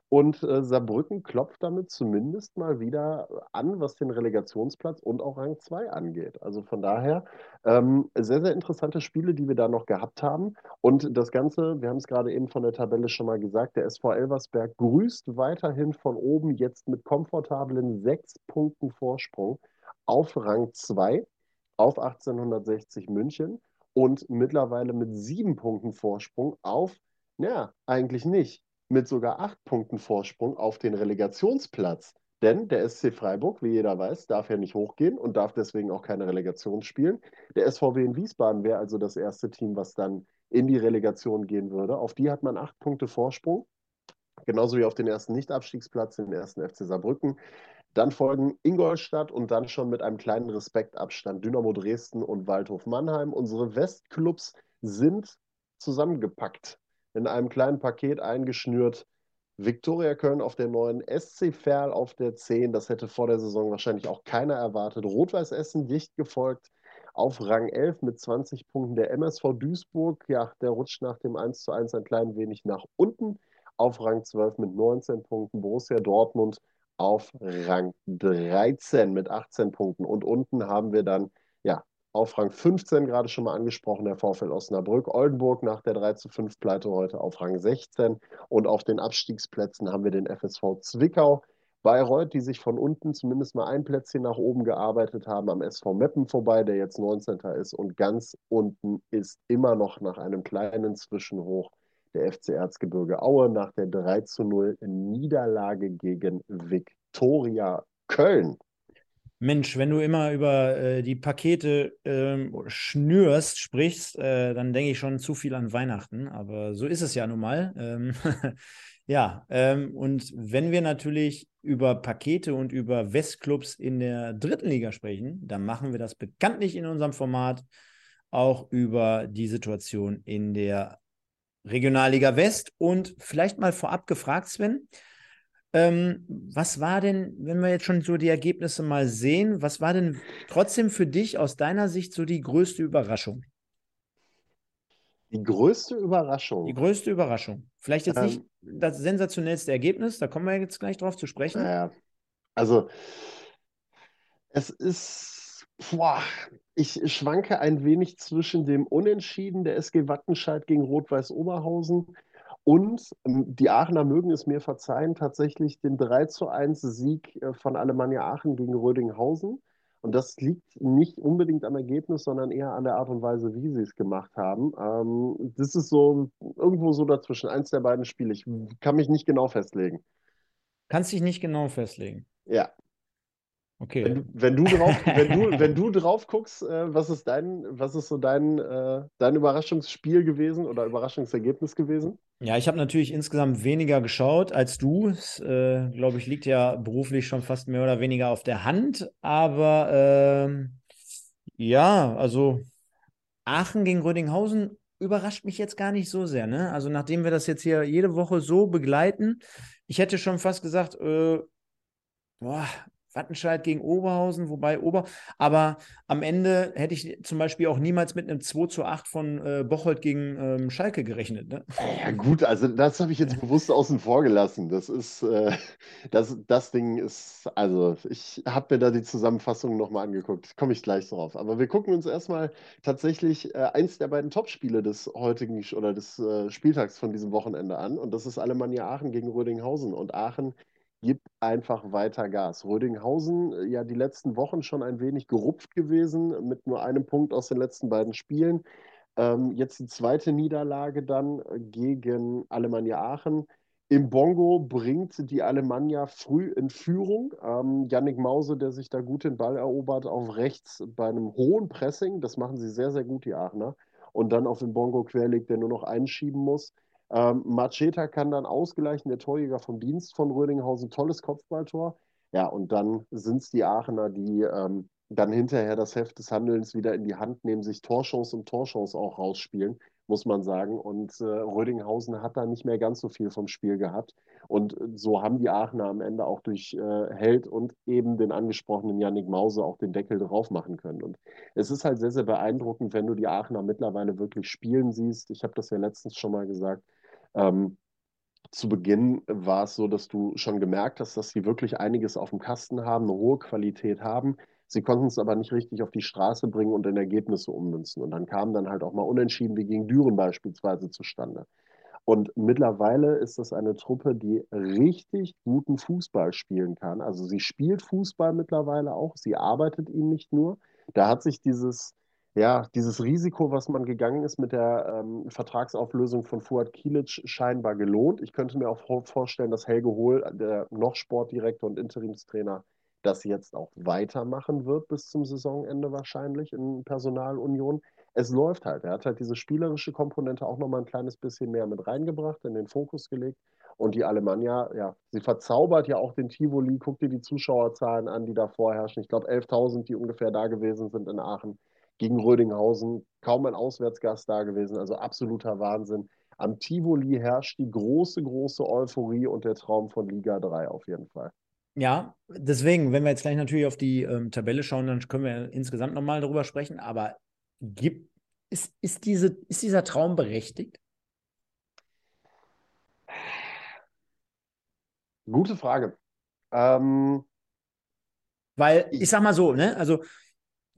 Und äh, Saarbrücken klopft damit zumindest mal wieder an, was den Relegationsplatz und auch Rang 2 angeht. Also von daher ähm, sehr, sehr interessante Spiele, die wir da noch gehabt haben. Und das Ganze, wir haben es gerade eben von der Tabelle schon mal gesagt, der SV Elversberg grüßt weiterhin von oben jetzt mit komfortablen sechs Punkten Vorsprung auf Rang 2 auf 1860 München und mittlerweile mit sieben Punkten Vorsprung auf, naja, eigentlich nicht mit sogar acht Punkten Vorsprung auf den Relegationsplatz. Denn der SC Freiburg, wie jeder weiß, darf ja nicht hochgehen und darf deswegen auch keine Relegation spielen. Der SVW in Wiesbaden wäre also das erste Team, was dann in die Relegation gehen würde. Auf die hat man acht Punkte Vorsprung. Genauso wie auf den ersten Nicht-Abstiegsplatz, den ersten FC Saarbrücken. Dann folgen Ingolstadt und dann schon mit einem kleinen Respektabstand Dynamo Dresden und Waldhof Mannheim. Unsere Westclubs sind zusammengepackt in einem kleinen Paket eingeschnürt. Viktoria Köln auf der 9, SC Verl auf der 10. Das hätte vor der Saison wahrscheinlich auch keiner erwartet. Rot-Weiß Essen dicht gefolgt auf Rang 11 mit 20 Punkten. Der MSV Duisburg, ja, der rutscht nach dem 1 zu 1 ein klein wenig nach unten auf Rang 12 mit 19 Punkten. Borussia Dortmund auf Rang 13 mit 18 Punkten. Und unten haben wir dann ja, auf Rang 15 gerade schon mal angesprochen, der VfL Osnabrück. Oldenburg nach der 3 zu 5 Pleite heute auf Rang 16. Und auf den Abstiegsplätzen haben wir den FSV Zwickau Bayreuth, die sich von unten zumindest mal ein Plätzchen nach oben gearbeitet haben, am SV Meppen vorbei, der jetzt 19. ist. Und ganz unten ist immer noch nach einem kleinen Zwischenhoch der FC Erzgebirge Aue nach der 3 zu 0 Niederlage gegen Viktoria Köln. Mensch, wenn du immer über äh, die Pakete äh, schnürst, sprichst, äh, dann denke ich schon zu viel an Weihnachten. Aber so ist es ja nun mal. Ähm, ja, ähm, und wenn wir natürlich über Pakete und über Westclubs in der dritten Liga sprechen, dann machen wir das bekanntlich in unserem Format auch über die Situation in der Regionalliga West. Und vielleicht mal vorab gefragt, Sven, ähm, was war denn, wenn wir jetzt schon so die Ergebnisse mal sehen, was war denn trotzdem für dich aus deiner Sicht so die größte Überraschung? Die größte Überraschung. Die größte Überraschung. Vielleicht jetzt ähm, nicht das sensationellste Ergebnis, da kommen wir jetzt gleich drauf zu sprechen. Naja, also es ist, boah, ich schwanke ein wenig zwischen dem Unentschieden der SG Wattenscheid gegen Rot-Weiß Oberhausen und ähm, die Aachener mögen es mir verzeihen, tatsächlich den 3 zu 1 Sieg äh, von Alemannia Aachen gegen Rödinghausen. Und das liegt nicht unbedingt am Ergebnis, sondern eher an der Art und Weise, wie sie es gemacht haben. Ähm, das ist so irgendwo so dazwischen, eins der beiden Spiele. Ich kann mich nicht genau festlegen. Kannst dich nicht genau festlegen. Ja. Okay. Wenn, wenn, du drauf, wenn, du, wenn du drauf guckst, äh, was ist dein, was ist so dein, äh, dein Überraschungsspiel gewesen oder Überraschungsergebnis gewesen? Ja, ich habe natürlich insgesamt weniger geschaut als du. Äh, glaube ich, liegt ja beruflich schon fast mehr oder weniger auf der Hand. Aber ähm, ja, also Aachen gegen Rödinghausen überrascht mich jetzt gar nicht so sehr. Ne? Also nachdem wir das jetzt hier jede Woche so begleiten, ich hätte schon fast gesagt, äh, boah, Wattenscheid gegen Oberhausen, wobei Ober, aber am Ende hätte ich zum Beispiel auch niemals mit einem 2 zu 8 von äh, Bocholt gegen ähm, Schalke gerechnet. Ne? Ja, gut, also das habe ich jetzt bewusst außen vor gelassen. Das ist, äh, das, das Ding ist, also ich habe mir da die Zusammenfassung nochmal angeguckt, komme ich gleich drauf. Aber wir gucken uns erstmal tatsächlich äh, eins der beiden Topspiele des heutigen oder des äh, Spieltags von diesem Wochenende an und das ist Alemannia Aachen gegen Rödinghausen und Aachen gibt einfach weiter Gas. Rödinghausen, äh, ja, die letzten Wochen schon ein wenig gerupft gewesen, mit nur einem Punkt aus den letzten beiden Spielen. Ähm, jetzt die zweite Niederlage dann äh, gegen Alemannia Aachen. Im Bongo bringt die Alemannia früh in Führung. Ähm, Yannick Mause, der sich da gut den Ball erobert, auf rechts bei einem hohen Pressing. Das machen sie sehr, sehr gut, die Aachener. Und dann auf den Bongo querlegt, der nur noch einschieben muss. Ähm, Macheta kann dann ausgleichen, der Torjäger vom Dienst von Rödinghausen, tolles Kopfballtor. Ja, und dann sind es die Aachener, die ähm, dann hinterher das Heft des Handelns wieder in die Hand nehmen, sich Torchance und Torchance auch rausspielen, muss man sagen. Und äh, Rödinghausen hat da nicht mehr ganz so viel vom Spiel gehabt. Und so haben die Aachener am Ende auch durch äh, Held und eben den angesprochenen Yannick Mause auch den Deckel drauf machen können. Und es ist halt sehr, sehr beeindruckend, wenn du die Aachener mittlerweile wirklich spielen siehst. Ich habe das ja letztens schon mal gesagt ähm, zu Beginn war es so, dass du schon gemerkt hast, dass sie wirklich einiges auf dem Kasten haben, eine hohe Qualität haben. Sie konnten es aber nicht richtig auf die Straße bringen und in Ergebnisse ummünzen. Und dann kamen dann halt auch mal Unentschieden wie gegen Düren beispielsweise zustande. Und mittlerweile ist das eine Truppe, die richtig guten Fußball spielen kann. Also sie spielt Fußball mittlerweile auch, sie arbeitet ihn nicht nur. Da hat sich dieses, ja, dieses Risiko, was man gegangen ist mit der ähm, Vertragsauflösung von Fuad Kilic, scheinbar gelohnt. Ich könnte mir auch vorstellen, dass Helge Hohl, der noch Sportdirektor und Interimstrainer, das jetzt auch weitermachen wird bis zum Saisonende wahrscheinlich in Personalunion. Es läuft halt. Er hat halt diese spielerische Komponente auch nochmal ein kleines bisschen mehr mit reingebracht, in den Fokus gelegt. Und die Alemannia, ja, sie verzaubert ja auch den Tivoli. Guck dir die Zuschauerzahlen an, die da vorherrschen. Ich glaube, 11.000, die ungefähr da gewesen sind in Aachen gegen Rödinghausen, kaum ein Auswärtsgast da gewesen, also absoluter Wahnsinn. Am Tivoli herrscht die große, große Euphorie und der Traum von Liga 3 auf jeden Fall. Ja, deswegen, wenn wir jetzt gleich natürlich auf die ähm, Tabelle schauen, dann können wir insgesamt nochmal darüber sprechen. Aber gibt, ist, ist, diese, ist dieser Traum berechtigt? Gute Frage. Ähm, Weil, ich sag mal so, ne, also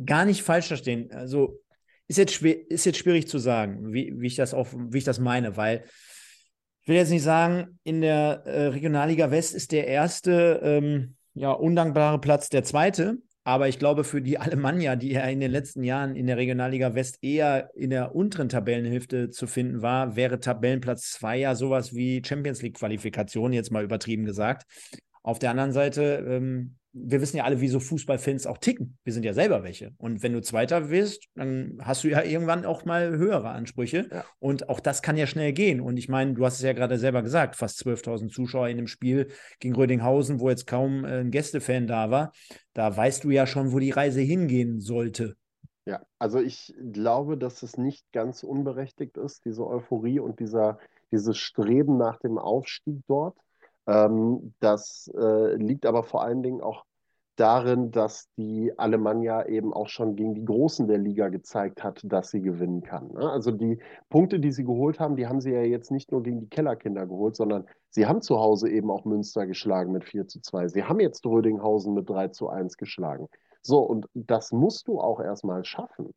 gar nicht falsch verstehen. Also ist jetzt, schwer, ist jetzt schwierig zu sagen, wie, wie, ich das auch, wie ich das meine, weil will jetzt nicht sagen, in der äh, Regionalliga West ist der erste ähm, ja, undankbare Platz der zweite. Aber ich glaube, für die Alemannia, die ja in den letzten Jahren in der Regionalliga West eher in der unteren Tabellenhälfte zu finden war, wäre Tabellenplatz 2 ja sowas wie Champions League-Qualifikation, jetzt mal übertrieben gesagt. Auf der anderen Seite ähm, wir wissen ja alle, wie so Fußballfans auch ticken. Wir sind ja selber welche. Und wenn du Zweiter wirst, dann hast du ja irgendwann auch mal höhere Ansprüche. Ja. Und auch das kann ja schnell gehen. Und ich meine, du hast es ja gerade selber gesagt, fast 12.000 Zuschauer in dem Spiel gegen Rödinghausen, wo jetzt kaum äh, ein Gästefan da war. Da weißt du ja schon, wo die Reise hingehen sollte. Ja, also ich glaube, dass es nicht ganz unberechtigt ist, diese Euphorie und dieser, dieses Streben nach dem Aufstieg dort. Ähm, das äh, liegt aber vor allen Dingen auch darin, dass die Alemannia eben auch schon gegen die Großen der Liga gezeigt hat, dass sie gewinnen kann. Ne? Also die Punkte, die sie geholt haben, die haben sie ja jetzt nicht nur gegen die Kellerkinder geholt, sondern sie haben zu Hause eben auch Münster geschlagen mit 4 zu 2. Sie haben jetzt Rödinghausen mit 3 zu 1 geschlagen. So, und das musst du auch erstmal schaffen.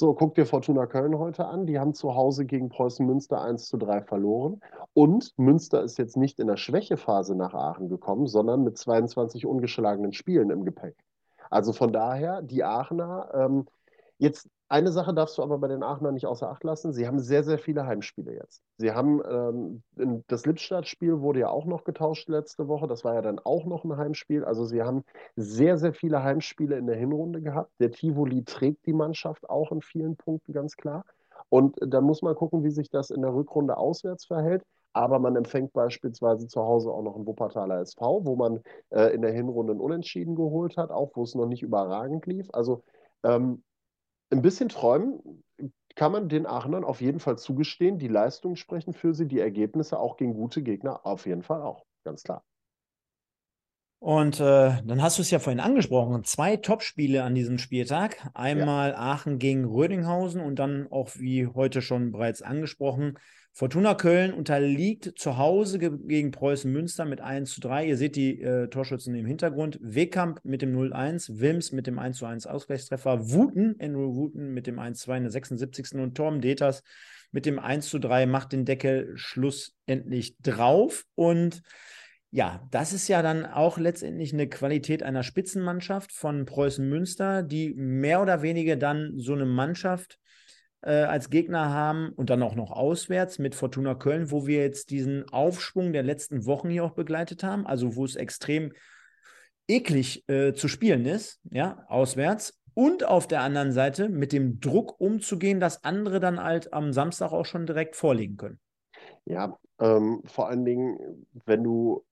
So, guck dir Fortuna Köln heute an. Die haben zu Hause gegen Preußen Münster 1 zu 3 verloren. Und Münster ist jetzt nicht in der Schwächephase nach Aachen gekommen, sondern mit 22 ungeschlagenen Spielen im Gepäck. Also von daher, die Aachener, ähm, jetzt eine Sache darfst du aber bei den Aachener nicht außer Acht lassen. Sie haben sehr, sehr viele Heimspiele jetzt. Sie haben ähm, das Lippstadt-Spiel wurde ja auch noch getauscht letzte Woche. Das war ja dann auch noch ein Heimspiel. Also sie haben sehr, sehr viele Heimspiele in der Hinrunde gehabt. Der Tivoli trägt die Mannschaft auch in vielen Punkten ganz klar. Und dann muss man gucken, wie sich das in der Rückrunde auswärts verhält. Aber man empfängt beispielsweise zu Hause auch noch einen Wuppertaler SV, wo man äh, in der Hinrunde einen Unentschieden geholt hat, auch wo es noch nicht überragend lief. Also ähm, ein bisschen träumen kann man den Aachenern auf jeden Fall zugestehen. Die Leistungen sprechen für sie, die Ergebnisse auch gegen gute Gegner auf jeden Fall auch, ganz klar. Und äh, dann hast du es ja vorhin angesprochen, zwei Topspiele an diesem Spieltag. Einmal ja. Aachen gegen Rödinghausen und dann auch, wie heute schon bereits angesprochen, Fortuna Köln unterliegt zu Hause ge gegen Preußen Münster mit 1 zu 3. Ihr seht die äh, Torschützen im Hintergrund. Wekamp mit dem 0-1, Wims mit dem 1 zu 1 Ausgleichstreffer, Wuten, Andrew Wuten mit dem 1 zu 2 in der 76. und Torben Deters mit dem 1 zu 3 macht den Deckel schlussendlich drauf. Und ja, das ist ja dann auch letztendlich eine Qualität einer Spitzenmannschaft von Preußen Münster, die mehr oder weniger dann so eine Mannschaft äh, als Gegner haben und dann auch noch auswärts mit Fortuna Köln, wo wir jetzt diesen Aufschwung der letzten Wochen hier auch begleitet haben, also wo es extrem eklig äh, zu spielen ist, ja, auswärts. Und auf der anderen Seite mit dem Druck umzugehen, dass andere dann halt am Samstag auch schon direkt vorlegen können. Ja, ähm, vor allen Dingen, wenn du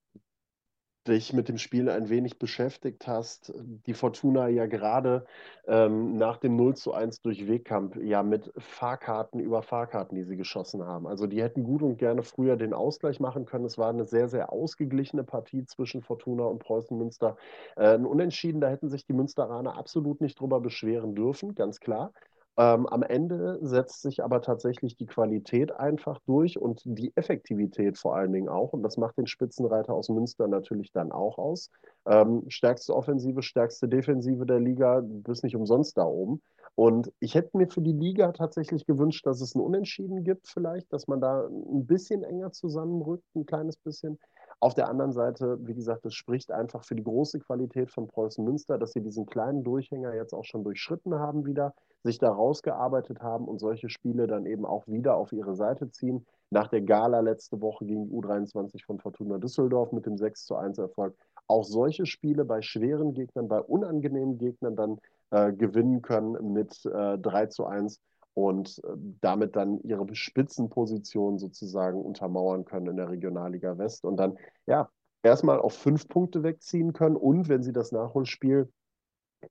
dich mit dem Spiel ein wenig beschäftigt hast, die Fortuna ja gerade ähm, nach dem 0 zu 1 durch Wegkamp ja mit Fahrkarten über Fahrkarten, die sie geschossen haben. Also die hätten gut und gerne früher den Ausgleich machen können. Es war eine sehr, sehr ausgeglichene Partie zwischen Fortuna und Preußen Münster. Äh, ein Unentschieden, da hätten sich die Münsteraner absolut nicht drüber beschweren dürfen, ganz klar. Ähm, am Ende setzt sich aber tatsächlich die Qualität einfach durch und die Effektivität vor allen Dingen auch. Und das macht den Spitzenreiter aus Münster natürlich dann auch aus. Ähm, stärkste Offensive, stärkste Defensive der Liga, du bist nicht umsonst da oben. Und ich hätte mir für die Liga tatsächlich gewünscht, dass es ein Unentschieden gibt, vielleicht, dass man da ein bisschen enger zusammenrückt, ein kleines bisschen. Auf der anderen Seite, wie gesagt, es spricht einfach für die große Qualität von Preußen Münster, dass sie diesen kleinen Durchhänger jetzt auch schon durchschritten haben wieder sich da rausgearbeitet haben und solche Spiele dann eben auch wieder auf ihre Seite ziehen. Nach der Gala letzte Woche gegen U23 von Fortuna Düsseldorf mit dem 6 zu 1 Erfolg auch solche Spiele bei schweren Gegnern, bei unangenehmen Gegnern dann äh, gewinnen können mit äh, 3 zu 1 und äh, damit dann ihre Spitzenposition sozusagen untermauern können in der Regionalliga West und dann ja erstmal auf fünf Punkte wegziehen können und wenn sie das Nachholspiel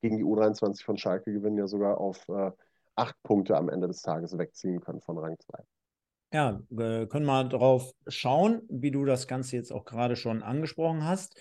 gegen die U23 von Schalke gewinnen, ja sogar auf äh, acht Punkte am Ende des Tages wegziehen können von Rang 2. Ja, wir können mal drauf schauen, wie du das Ganze jetzt auch gerade schon angesprochen hast.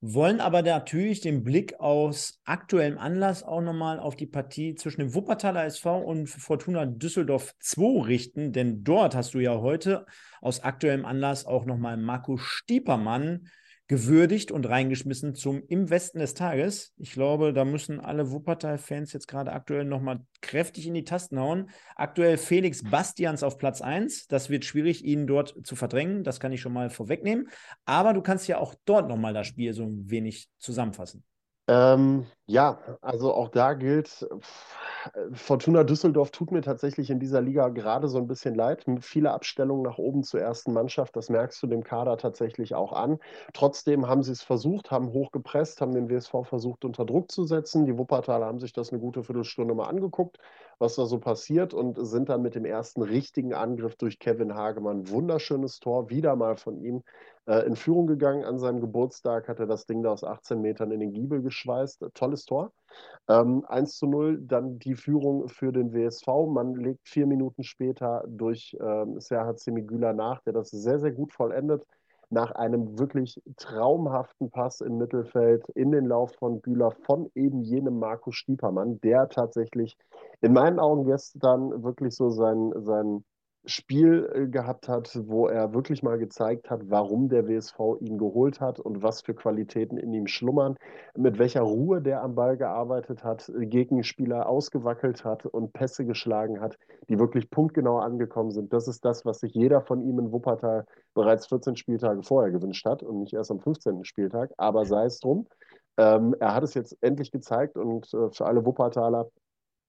Wollen aber natürlich den Blick aus aktuellem Anlass auch nochmal auf die Partie zwischen dem Wuppertaler SV und Fortuna Düsseldorf 2 richten, denn dort hast du ja heute aus aktuellem Anlass auch nochmal Marco Stiepermann gewürdigt und reingeschmissen zum im Westen des Tages. Ich glaube, da müssen alle Wuppertal-Fans jetzt gerade aktuell nochmal kräftig in die Tasten hauen. Aktuell Felix Bastians auf Platz 1. Das wird schwierig, ihn dort zu verdrängen. Das kann ich schon mal vorwegnehmen. Aber du kannst ja auch dort nochmal das Spiel so ein wenig zusammenfassen. Ähm, ja, also auch da gilt, Fortuna Düsseldorf tut mir tatsächlich in dieser Liga gerade so ein bisschen leid. Viele Abstellungen nach oben zur ersten Mannschaft, das merkst du dem Kader tatsächlich auch an. Trotzdem haben sie es versucht, haben hochgepresst, haben den WSV versucht unter Druck zu setzen. Die Wuppertaler haben sich das eine gute Viertelstunde mal angeguckt, was da so passiert und sind dann mit dem ersten richtigen Angriff durch Kevin Hagemann, wunderschönes Tor, wieder mal von ihm, äh, in Führung gegangen. An seinem Geburtstag hat er das Ding da aus 18 Metern in den Giebel geschweißt. Tolles Tor. Ähm, 1 zu 0, dann die Führung für den WSV. Man legt vier Minuten später durch ähm, Serhat Semigüla nach, der das sehr, sehr gut vollendet. Nach einem wirklich traumhaften Pass im Mittelfeld in den Lauf von Güler von eben jenem Markus Stiepermann, der tatsächlich in meinen Augen gestern wirklich so sein, sein Spiel äh, gehabt hat, wo er wirklich mal gezeigt hat, warum der WSV ihn geholt hat und was für Qualitäten in ihm schlummern, mit welcher Ruhe der am Ball gearbeitet hat, äh, Gegenspieler ausgewackelt hat und Pässe geschlagen hat, die wirklich punktgenau angekommen sind. Das ist das, was sich jeder von ihm in Wuppertal bereits 14 Spieltage vorher gewünscht hat und nicht erst am 15. Spieltag. Aber sei es drum. Ähm, er hat es jetzt endlich gezeigt und äh, für alle Wuppertaler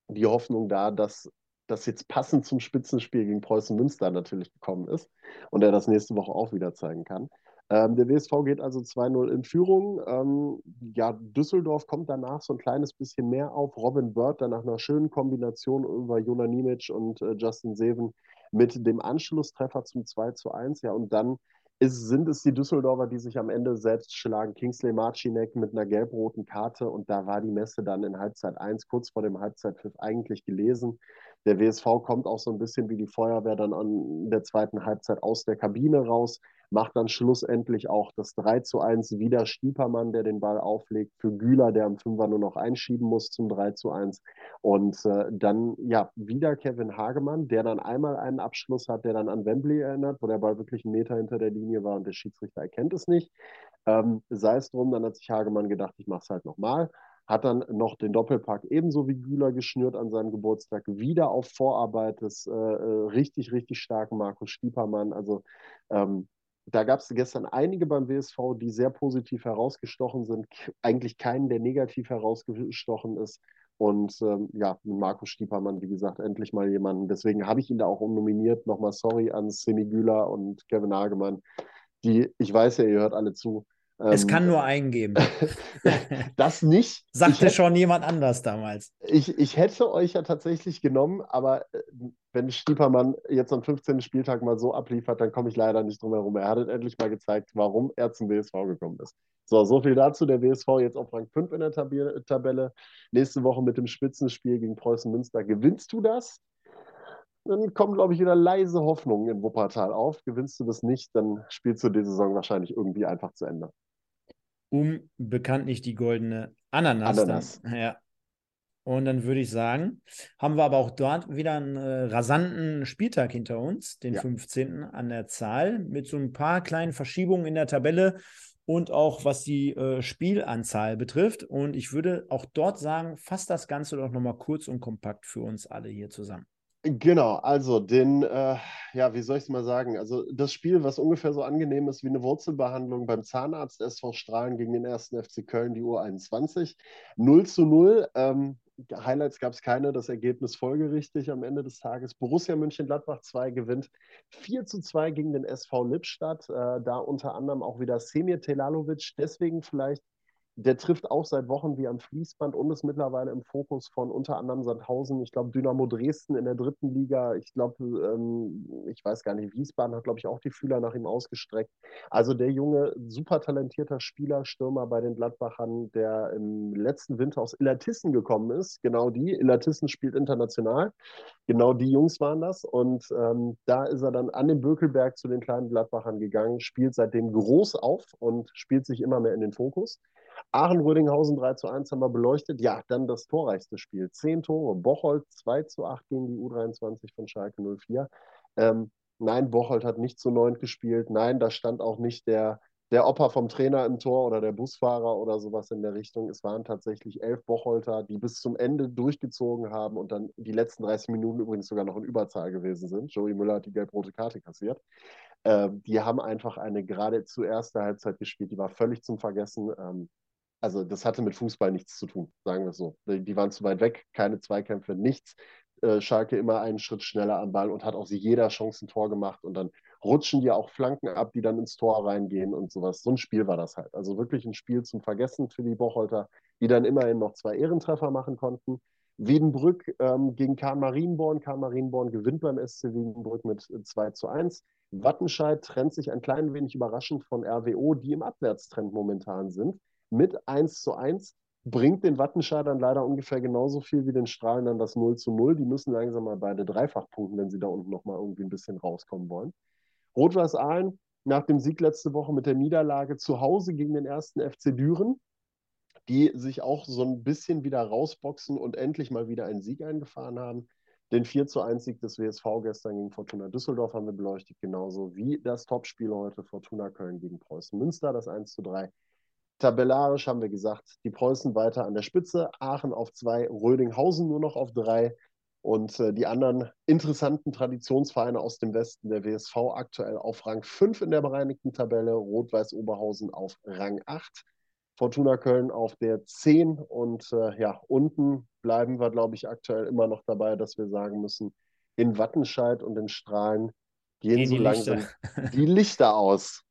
die Hoffnung da, dass das jetzt passend zum Spitzenspiel gegen Preußen Münster natürlich gekommen ist und er das nächste Woche auch wieder zeigen kann. Ähm, der WSV geht also 2-0 in Führung. Ähm, ja, Düsseldorf kommt danach so ein kleines bisschen mehr auf. Robin Bird dann nach einer schönen Kombination über Jona Nimic und äh, Justin Seven mit dem Anschlusstreffer zum 2 1. Ja, und dann ist, sind es die Düsseldorfer, die sich am Ende selbst schlagen. Kingsley Marcinek mit einer gelb-roten Karte und da war die Messe dann in Halbzeit 1, kurz vor dem Halbzeitpfiff eigentlich gelesen. Der WSV kommt auch so ein bisschen wie die Feuerwehr dann in der zweiten Halbzeit aus der Kabine raus, macht dann schlussendlich auch das 3 zu 1 wieder Stiepermann, der den Ball auflegt, für Güler, der am Fünfer nur noch einschieben muss zum 3 zu 1. Und äh, dann ja wieder Kevin Hagemann, der dann einmal einen Abschluss hat, der dann an Wembley erinnert, wo der Ball wirklich einen Meter hinter der Linie war und der Schiedsrichter erkennt es nicht. Ähm, sei es drum, dann hat sich Hagemann gedacht, ich mache es halt nochmal hat dann noch den Doppelpack ebenso wie Güler geschnürt an seinem Geburtstag, wieder auf Vorarbeit des äh, äh richtig, richtig starken Markus Stiepermann. Also ähm, da gab es gestern einige beim WSV, die sehr positiv herausgestochen sind. Eigentlich keinen, der negativ herausgestochen ist. Und ähm, ja, Markus Stiepermann, wie gesagt, endlich mal jemanden. Deswegen habe ich ihn da auch umnominiert. Nochmal sorry an Semi Güler und Kevin Hagemann. Die, ich weiß ja, ihr hört alle zu, es kann ähm, nur einen geben. das nicht. Sagte hätte, schon jemand anders damals. Ich, ich hätte euch ja tatsächlich genommen, aber äh, wenn Stiepermann jetzt am 15. Spieltag mal so abliefert, dann komme ich leider nicht drum herum. Er hat endlich mal gezeigt, warum er zum WSV gekommen ist. So, so viel dazu. Der WSV jetzt auf Rang 5 in der Tabelle. Nächste Woche mit dem Spitzenspiel gegen Preußen Münster. Gewinnst du das? dann kommen, glaube ich, wieder leise Hoffnungen in Wuppertal auf. Gewinnst du das nicht, dann spielst du die Saison wahrscheinlich irgendwie einfach zu Ende um bekanntlich die goldene Ananas. Ananas. Dann, ja. Und dann würde ich sagen, haben wir aber auch dort wieder einen äh, rasanten Spieltag hinter uns, den ja. 15. an der Zahl, mit so ein paar kleinen Verschiebungen in der Tabelle und auch was die äh, Spielanzahl betrifft. Und ich würde auch dort sagen, fasst das Ganze doch nochmal kurz und kompakt für uns alle hier zusammen. Genau, also den, äh, ja, wie soll ich es mal sagen? Also das Spiel, was ungefähr so angenehm ist wie eine Wurzelbehandlung beim Zahnarzt SV Strahlen gegen den ersten FC Köln, die U21. 0 zu 0. Ähm, Highlights gab es keine, das Ergebnis folgerichtig am Ende des Tages. Borussia Mönchengladbach 2 gewinnt 4 zu 2 gegen den SV Lippstadt. Äh, da unter anderem auch wieder Semir Telalovic. Deswegen vielleicht der trifft auch seit Wochen wie am Fließband und ist mittlerweile im Fokus von unter anderem Sandhausen, ich glaube Dynamo Dresden in der dritten Liga, ich glaube, ähm, ich weiß gar nicht, Wiesbaden hat, glaube ich, auch die Fühler nach ihm ausgestreckt. Also der junge, super talentierter Spieler, Stürmer bei den Gladbachern, der im letzten Winter aus Illertissen gekommen ist, genau die, Illertissen spielt international, genau die Jungs waren das. Und ähm, da ist er dann an den Bökelberg zu den kleinen Gladbachern gegangen, spielt seitdem groß auf und spielt sich immer mehr in den Fokus. Aachen-Rödinghausen 3 zu 1 haben wir beleuchtet. Ja, dann das torreichste Spiel. Zehn Tore. Bocholt 2 zu 8 gegen die U23 von Schalke 04. Ähm, nein, Bocholt hat nicht zu 9 gespielt. Nein, da stand auch nicht der der Opa vom Trainer im Tor oder der Busfahrer oder sowas in der Richtung. Es waren tatsächlich elf Bocholter, die bis zum Ende durchgezogen haben und dann die letzten 30 Minuten übrigens sogar noch in Überzahl gewesen sind. Joey Müller hat die gelb-rote Karte kassiert. Äh, die haben einfach eine geradezu erste Halbzeit gespielt, die war völlig zum Vergessen. Ähm, also das hatte mit Fußball nichts zu tun, sagen wir es so. Die, waren zu weit weg, keine Zweikämpfe, nichts. Äh, Schalke immer einen Schritt schneller am Ball und hat aus jeder Chance ein Tor gemacht und dann rutschen die auch Flanken ab, die dann ins Tor reingehen und sowas. So ein Spiel war das halt. Also wirklich ein Spiel zum Vergessen für die Bocholter, die dann immerhin noch zwei Ehrentreffer machen konnten. Wiedenbrück ähm, gegen Karl Marienborn. Karl Marienborn gewinnt beim SC Wiedenbrück mit 2 äh, zu 1. Wattenscheid trennt sich ein klein wenig überraschend von RWO, die im Abwärtstrend momentan sind, mit 1 zu 1 bringt den Wattenscheidern leider ungefähr genauso viel wie den Strahlen dann das 0 zu 0. Die müssen langsam mal beide dreifach punkten, wenn sie da unten nochmal irgendwie ein bisschen rauskommen wollen. Rot-Weiß Aalen nach dem Sieg letzte Woche mit der Niederlage zu Hause gegen den ersten FC Düren, die sich auch so ein bisschen wieder rausboxen und endlich mal wieder einen Sieg eingefahren haben. Den 4 zu 1 Sieg des WSV gestern gegen Fortuna Düsseldorf haben wir beleuchtet, genauso wie das Topspiel heute Fortuna Köln gegen Preußen Münster, das 1 zu 3. Tabellarisch haben wir gesagt, die Preußen weiter an der Spitze, Aachen auf zwei, Rödinghausen nur noch auf drei. Und äh, die anderen interessanten Traditionsvereine aus dem Westen, der WSV aktuell auf Rang 5 in der bereinigten Tabelle, Rot-Weiß Oberhausen auf Rang 8, Fortuna Köln auf der 10 und äh, ja, unten bleiben wir, glaube ich, aktuell immer noch dabei, dass wir sagen müssen, in Wattenscheid und in Strahlen gehen, gehen so langsam Lichter. die Lichter aus.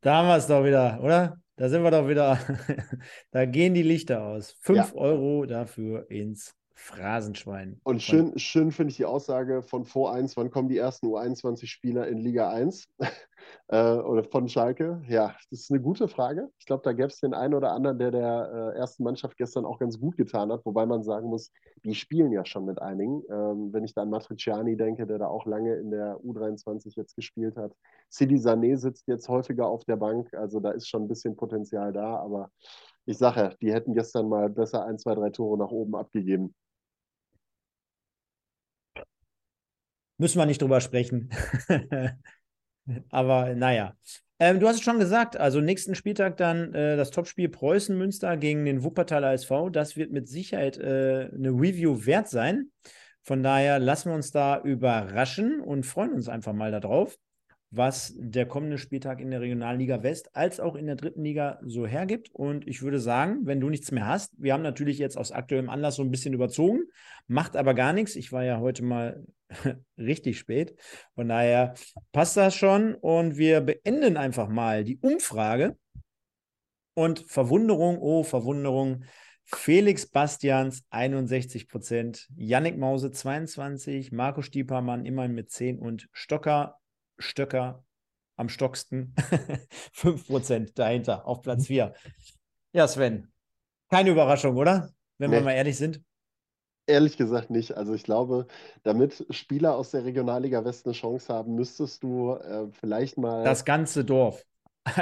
Da haben wir es doch wieder, oder? Da sind wir doch wieder. da gehen die Lichter aus. Fünf ja. Euro dafür ins Phrasenschwein. Und schön, schön finde ich die Aussage von vor 1, wann kommen die ersten U21-Spieler in Liga 1 äh, oder von Schalke? Ja, das ist eine gute Frage. Ich glaube, da gäbe es den einen oder anderen, der der äh, ersten Mannschaft gestern auch ganz gut getan hat, wobei man sagen muss, die spielen ja schon mit einigen. Ähm, wenn ich da an Matriciani denke, der da auch lange in der U23 jetzt gespielt hat. Sidi Sané sitzt jetzt häufiger auf der Bank, also da ist schon ein bisschen Potenzial da, aber ich sage ja, die hätten gestern mal besser ein, zwei, drei Tore nach oben abgegeben. Müssen wir nicht drüber sprechen. Aber naja. Ähm, du hast es schon gesagt, also nächsten Spieltag dann äh, das Topspiel Preußen-Münster gegen den Wuppertaler SV. Das wird mit Sicherheit äh, eine Review wert sein. Von daher lassen wir uns da überraschen und freuen uns einfach mal darauf was der kommende Spieltag in der Regionalliga West als auch in der dritten Liga so hergibt. Und ich würde sagen, wenn du nichts mehr hast, wir haben natürlich jetzt aus aktuellem Anlass so ein bisschen überzogen, macht aber gar nichts. Ich war ja heute mal richtig spät. Von daher passt das schon. Und wir beenden einfach mal die Umfrage. Und Verwunderung, oh, Verwunderung. Felix Bastians 61 Prozent, Yannick Mause 22, Marco Stiepermann immerhin mit 10 und Stocker Stöcker am stocksten. 5% dahinter auf Platz 4. Mhm. Ja, Sven, keine Überraschung, oder? Wenn nee. wir mal ehrlich sind. Ehrlich gesagt nicht. Also ich glaube, damit Spieler aus der Regionalliga West eine Chance haben, müsstest du äh, vielleicht mal. Das ganze Dorf.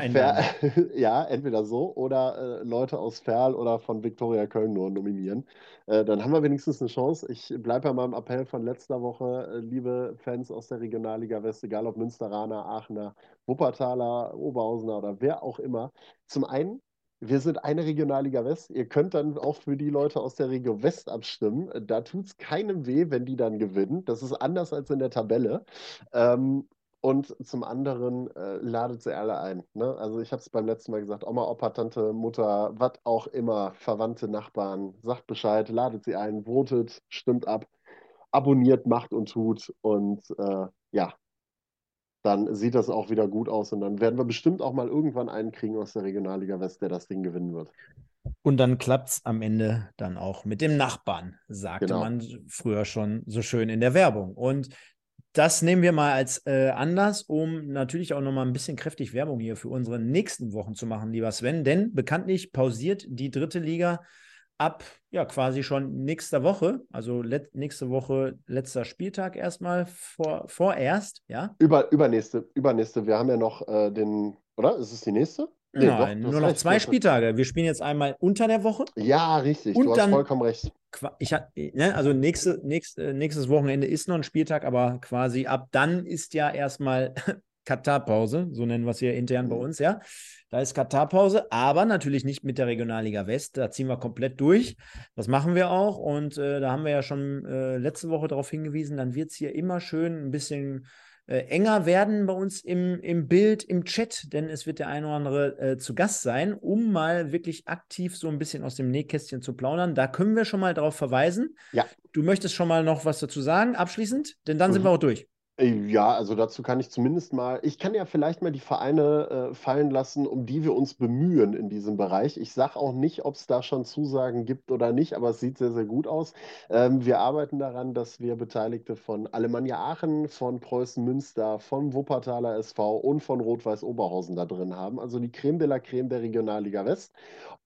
ja, entweder so oder äh, Leute aus Ferl oder von Viktoria Köln nur nominieren. Äh, dann haben wir wenigstens eine Chance. Ich bleibe bei meinem Appell von letzter Woche, äh, liebe Fans aus der Regionalliga West, egal ob Münsteraner, Aachener, Wuppertaler, Oberhausener oder wer auch immer. Zum einen, wir sind eine Regionalliga West. Ihr könnt dann auch für die Leute aus der Region West abstimmen. Da tut es keinem weh, wenn die dann gewinnen. Das ist anders als in der Tabelle. Ähm, und zum anderen äh, ladet sie alle ein. Ne? Also ich habe es beim letzten Mal gesagt, Oma, Opa, Tante, Mutter, was auch immer, Verwandte, Nachbarn, sagt Bescheid, ladet sie ein, votet, stimmt ab, abonniert, macht und tut. Und äh, ja, dann sieht das auch wieder gut aus. Und dann werden wir bestimmt auch mal irgendwann einen kriegen aus der Regionalliga West, der das Ding gewinnen wird. Und dann klappt es am Ende dann auch mit dem Nachbarn, sagte genau. man früher schon so schön in der Werbung. Und das nehmen wir mal als äh, Anlass, um natürlich auch nochmal ein bisschen kräftig Werbung hier für unsere nächsten Wochen zu machen, lieber Sven. Denn bekanntlich pausiert die dritte Liga ab, ja, quasi schon nächster Woche. Also nächste Woche, letzter Spieltag erstmal vor, vorerst, ja? Über, übernächste, übernächste. Wir haben ja noch äh, den, oder? Ist es die nächste? Nee, Nein, doch, nur noch zwei Spieltage. Wir spielen jetzt einmal unter der Woche. Ja, richtig. Und du hast vollkommen recht. Ich, ne, also nächste, nächste, nächstes Wochenende ist noch ein Spieltag, aber quasi ab dann ist ja erstmal Katarpause, so nennen wir es hier intern bei Mhm. uns, ja. Da ist Katarpause, aber natürlich nicht mit der Regionalliga West. Da ziehen wir komplett durch. Das machen wir auch. Und äh, da haben wir ja schon äh, letzte Woche darauf hingewiesen, dann wird es hier immer schön ein bisschen äh, enger werden bei uns im, im Bild, im Chat, denn es wird der eine oder andere äh, zu Gast sein, um mal wirklich aktiv so ein bisschen aus dem Nähkästchen zu plaudern. Da können wir schon mal darauf verweisen. Ja. Du möchtest schon mal noch was dazu sagen, abschließend, denn dann sind Mhm. wir auch durch. Äh, Ja, also dazu kann ich zumindest mal, ich kann ja vielleicht mal die Vereine äh, fallen lassen, um die wir uns bemühen in diesem Bereich. Ich sage auch nicht, ob es da schon Zusagen gibt oder nicht, aber es sieht sehr, sehr gut aus. Ähm, wir arbeiten daran, dass wir Beteiligte von Alemannia Aachen, von Preußen Münster, von Wuppertaler SV und von Rot-Weiß Oberhausen da drin haben. Also die Creme de la Creme der Regionalliga West.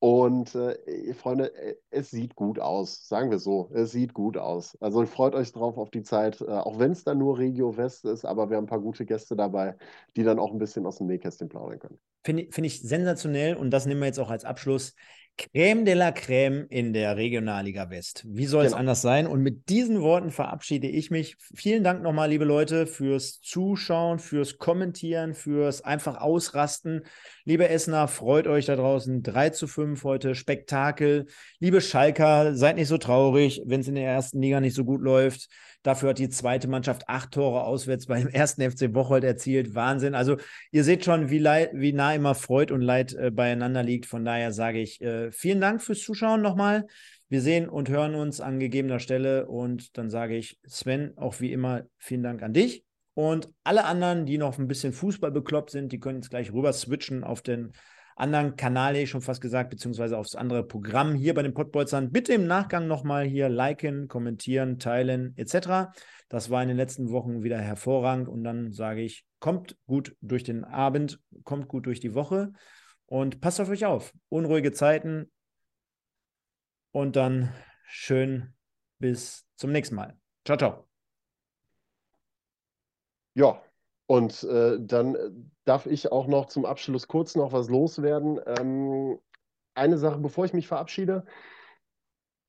Und äh, Freunde, äh, es sieht gut aus, sagen wir so. Es sieht gut aus. Also freut euch drauf auf die Zeit, äh, auch wenn es dann nur Regio West ist, aber wir haben ein paar gute Gäste dabei, die dann auch ein bisschen aus dem Nähkästchen plaudern können. Finde find ich sensationell und das nehmen wir jetzt auch als Abschluss. Creme de la Creme in der Regionalliga West. Wie soll es Genau. anders sein? Und mit diesen Worten verabschiede ich mich. Vielen Dank nochmal, liebe Leute, fürs Zuschauen, fürs Kommentieren, fürs einfach Ausrasten. Liebe Essener, freut euch da draußen. 3 zu 5 heute, Spektakel. Liebe Schalker, seid nicht so traurig, wenn es in der ersten Liga nicht so gut läuft. Dafür hat die zweite Mannschaft acht Tore auswärts beim ersten FC Bocholt erzielt. Wahnsinn. Also ihr seht schon, wie, leid, wie nah immer Freud und Leid äh, beieinander liegt. Von daher sage ich äh, vielen Dank fürs Zuschauen nochmal. Wir sehen und hören uns an gegebener Stelle. Und dann sage ich, Sven, auch wie immer, vielen Dank an dich. Und alle anderen, die noch ein bisschen Fußball bekloppt sind, die können jetzt gleich rüber switchen auf den anderen Kanal, hätte ich schon fast gesagt, beziehungsweise aufs andere Programm hier bei den Pottbolzern. Bitte im Nachgang nochmal hier liken, kommentieren, teilen etc. Das war in den letzten Wochen wieder hervorragend und dann sage ich, kommt gut durch den Abend, kommt gut durch die Woche und passt auf euch auf. Unruhige Zeiten und dann schön bis zum nächsten Mal. Ciao, ciao. Ja, und äh, dann äh, darf ich auch noch zum Abschluss kurz noch was loswerden. Ähm, eine Sache, bevor ich mich verabschiede.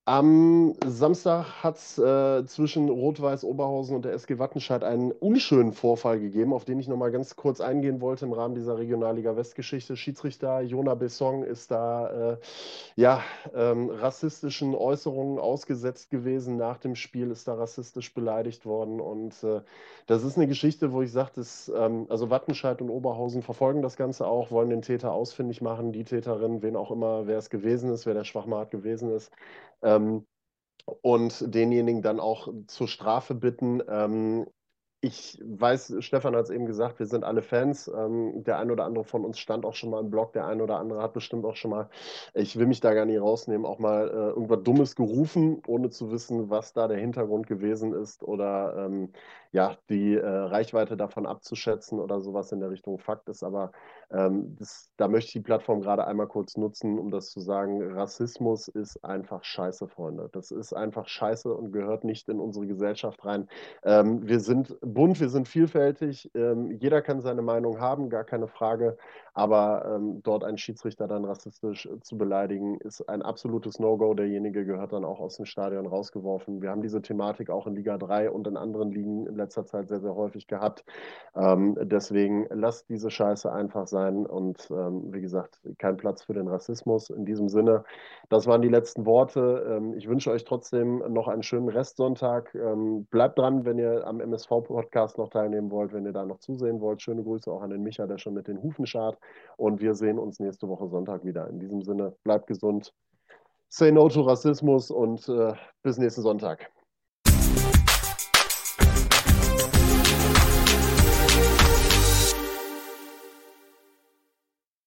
Am Samstag hat es äh, zwischen Rot-Weiß Oberhausen und der SG Wattenscheid einen unschönen Vorfall gegeben, auf den ich nochmal ganz kurz eingehen wollte im Rahmen dieser Regionalliga Westgeschichte. Schiedsrichter Jona Besson ist da äh, ja, ähm, rassistischen Äußerungen ausgesetzt gewesen. Nach dem Spiel ist da rassistisch beleidigt worden. Und äh, das ist eine Geschichte, wo ich sage, ähm, also Wattenscheid und Oberhausen verfolgen das Ganze auch, wollen den Täter ausfindig machen, die Täterin, wen auch immer, wer es gewesen ist, wer der Schwachmat gewesen ist. Ähm, und denjenigen dann auch zur Strafe bitten. Ähm, ich weiß, Stefan hat es eben gesagt, wir sind alle Fans. Ähm, der ein oder andere von uns stand auch schon mal im Blog, der ein oder andere hat bestimmt auch schon mal, ich will mich da gar nicht rausnehmen, auch mal äh, irgendwas Dummes gerufen, ohne zu wissen, was da der Hintergrund gewesen ist oder ähm, ja, die äh, Reichweite davon abzuschätzen oder sowas in der Richtung Fakt ist. Aber ähm, das, da möchte ich die Plattform gerade einmal kurz nutzen, um das zu sagen. Rassismus ist einfach scheiße, Freunde. Das ist einfach scheiße und gehört nicht in unsere Gesellschaft rein. Ähm, wir sind bunt, wir sind vielfältig. Ähm, jeder kann seine Meinung haben, gar keine Frage. Aber ähm, dort einen Schiedsrichter dann rassistisch zu beleidigen, ist ein absolutes No-Go. Derjenige gehört dann auch aus dem Stadion rausgeworfen. Wir haben diese Thematik auch in Liga 3 und in anderen Ligen in letzter Zeit sehr, sehr häufig gehabt. Ähm, deswegen lasst diese Scheiße einfach sein und ähm, wie gesagt, kein Platz für den Rassismus. In diesem Sinne, das waren die letzten Worte. Ähm, ich wünsche euch trotzdem noch einen schönen Restsonntag. Ähm, bleibt dran, wenn ihr am MSV-Podcast noch teilnehmen wollt, wenn ihr da noch zusehen wollt. Schöne Grüße auch an den Micha, der schon mit den Hufen schart. Und wir sehen uns nächste Woche Sonntag wieder. In diesem Sinne, bleibt gesund. Say no to Rassismus und äh, bis nächsten Sonntag.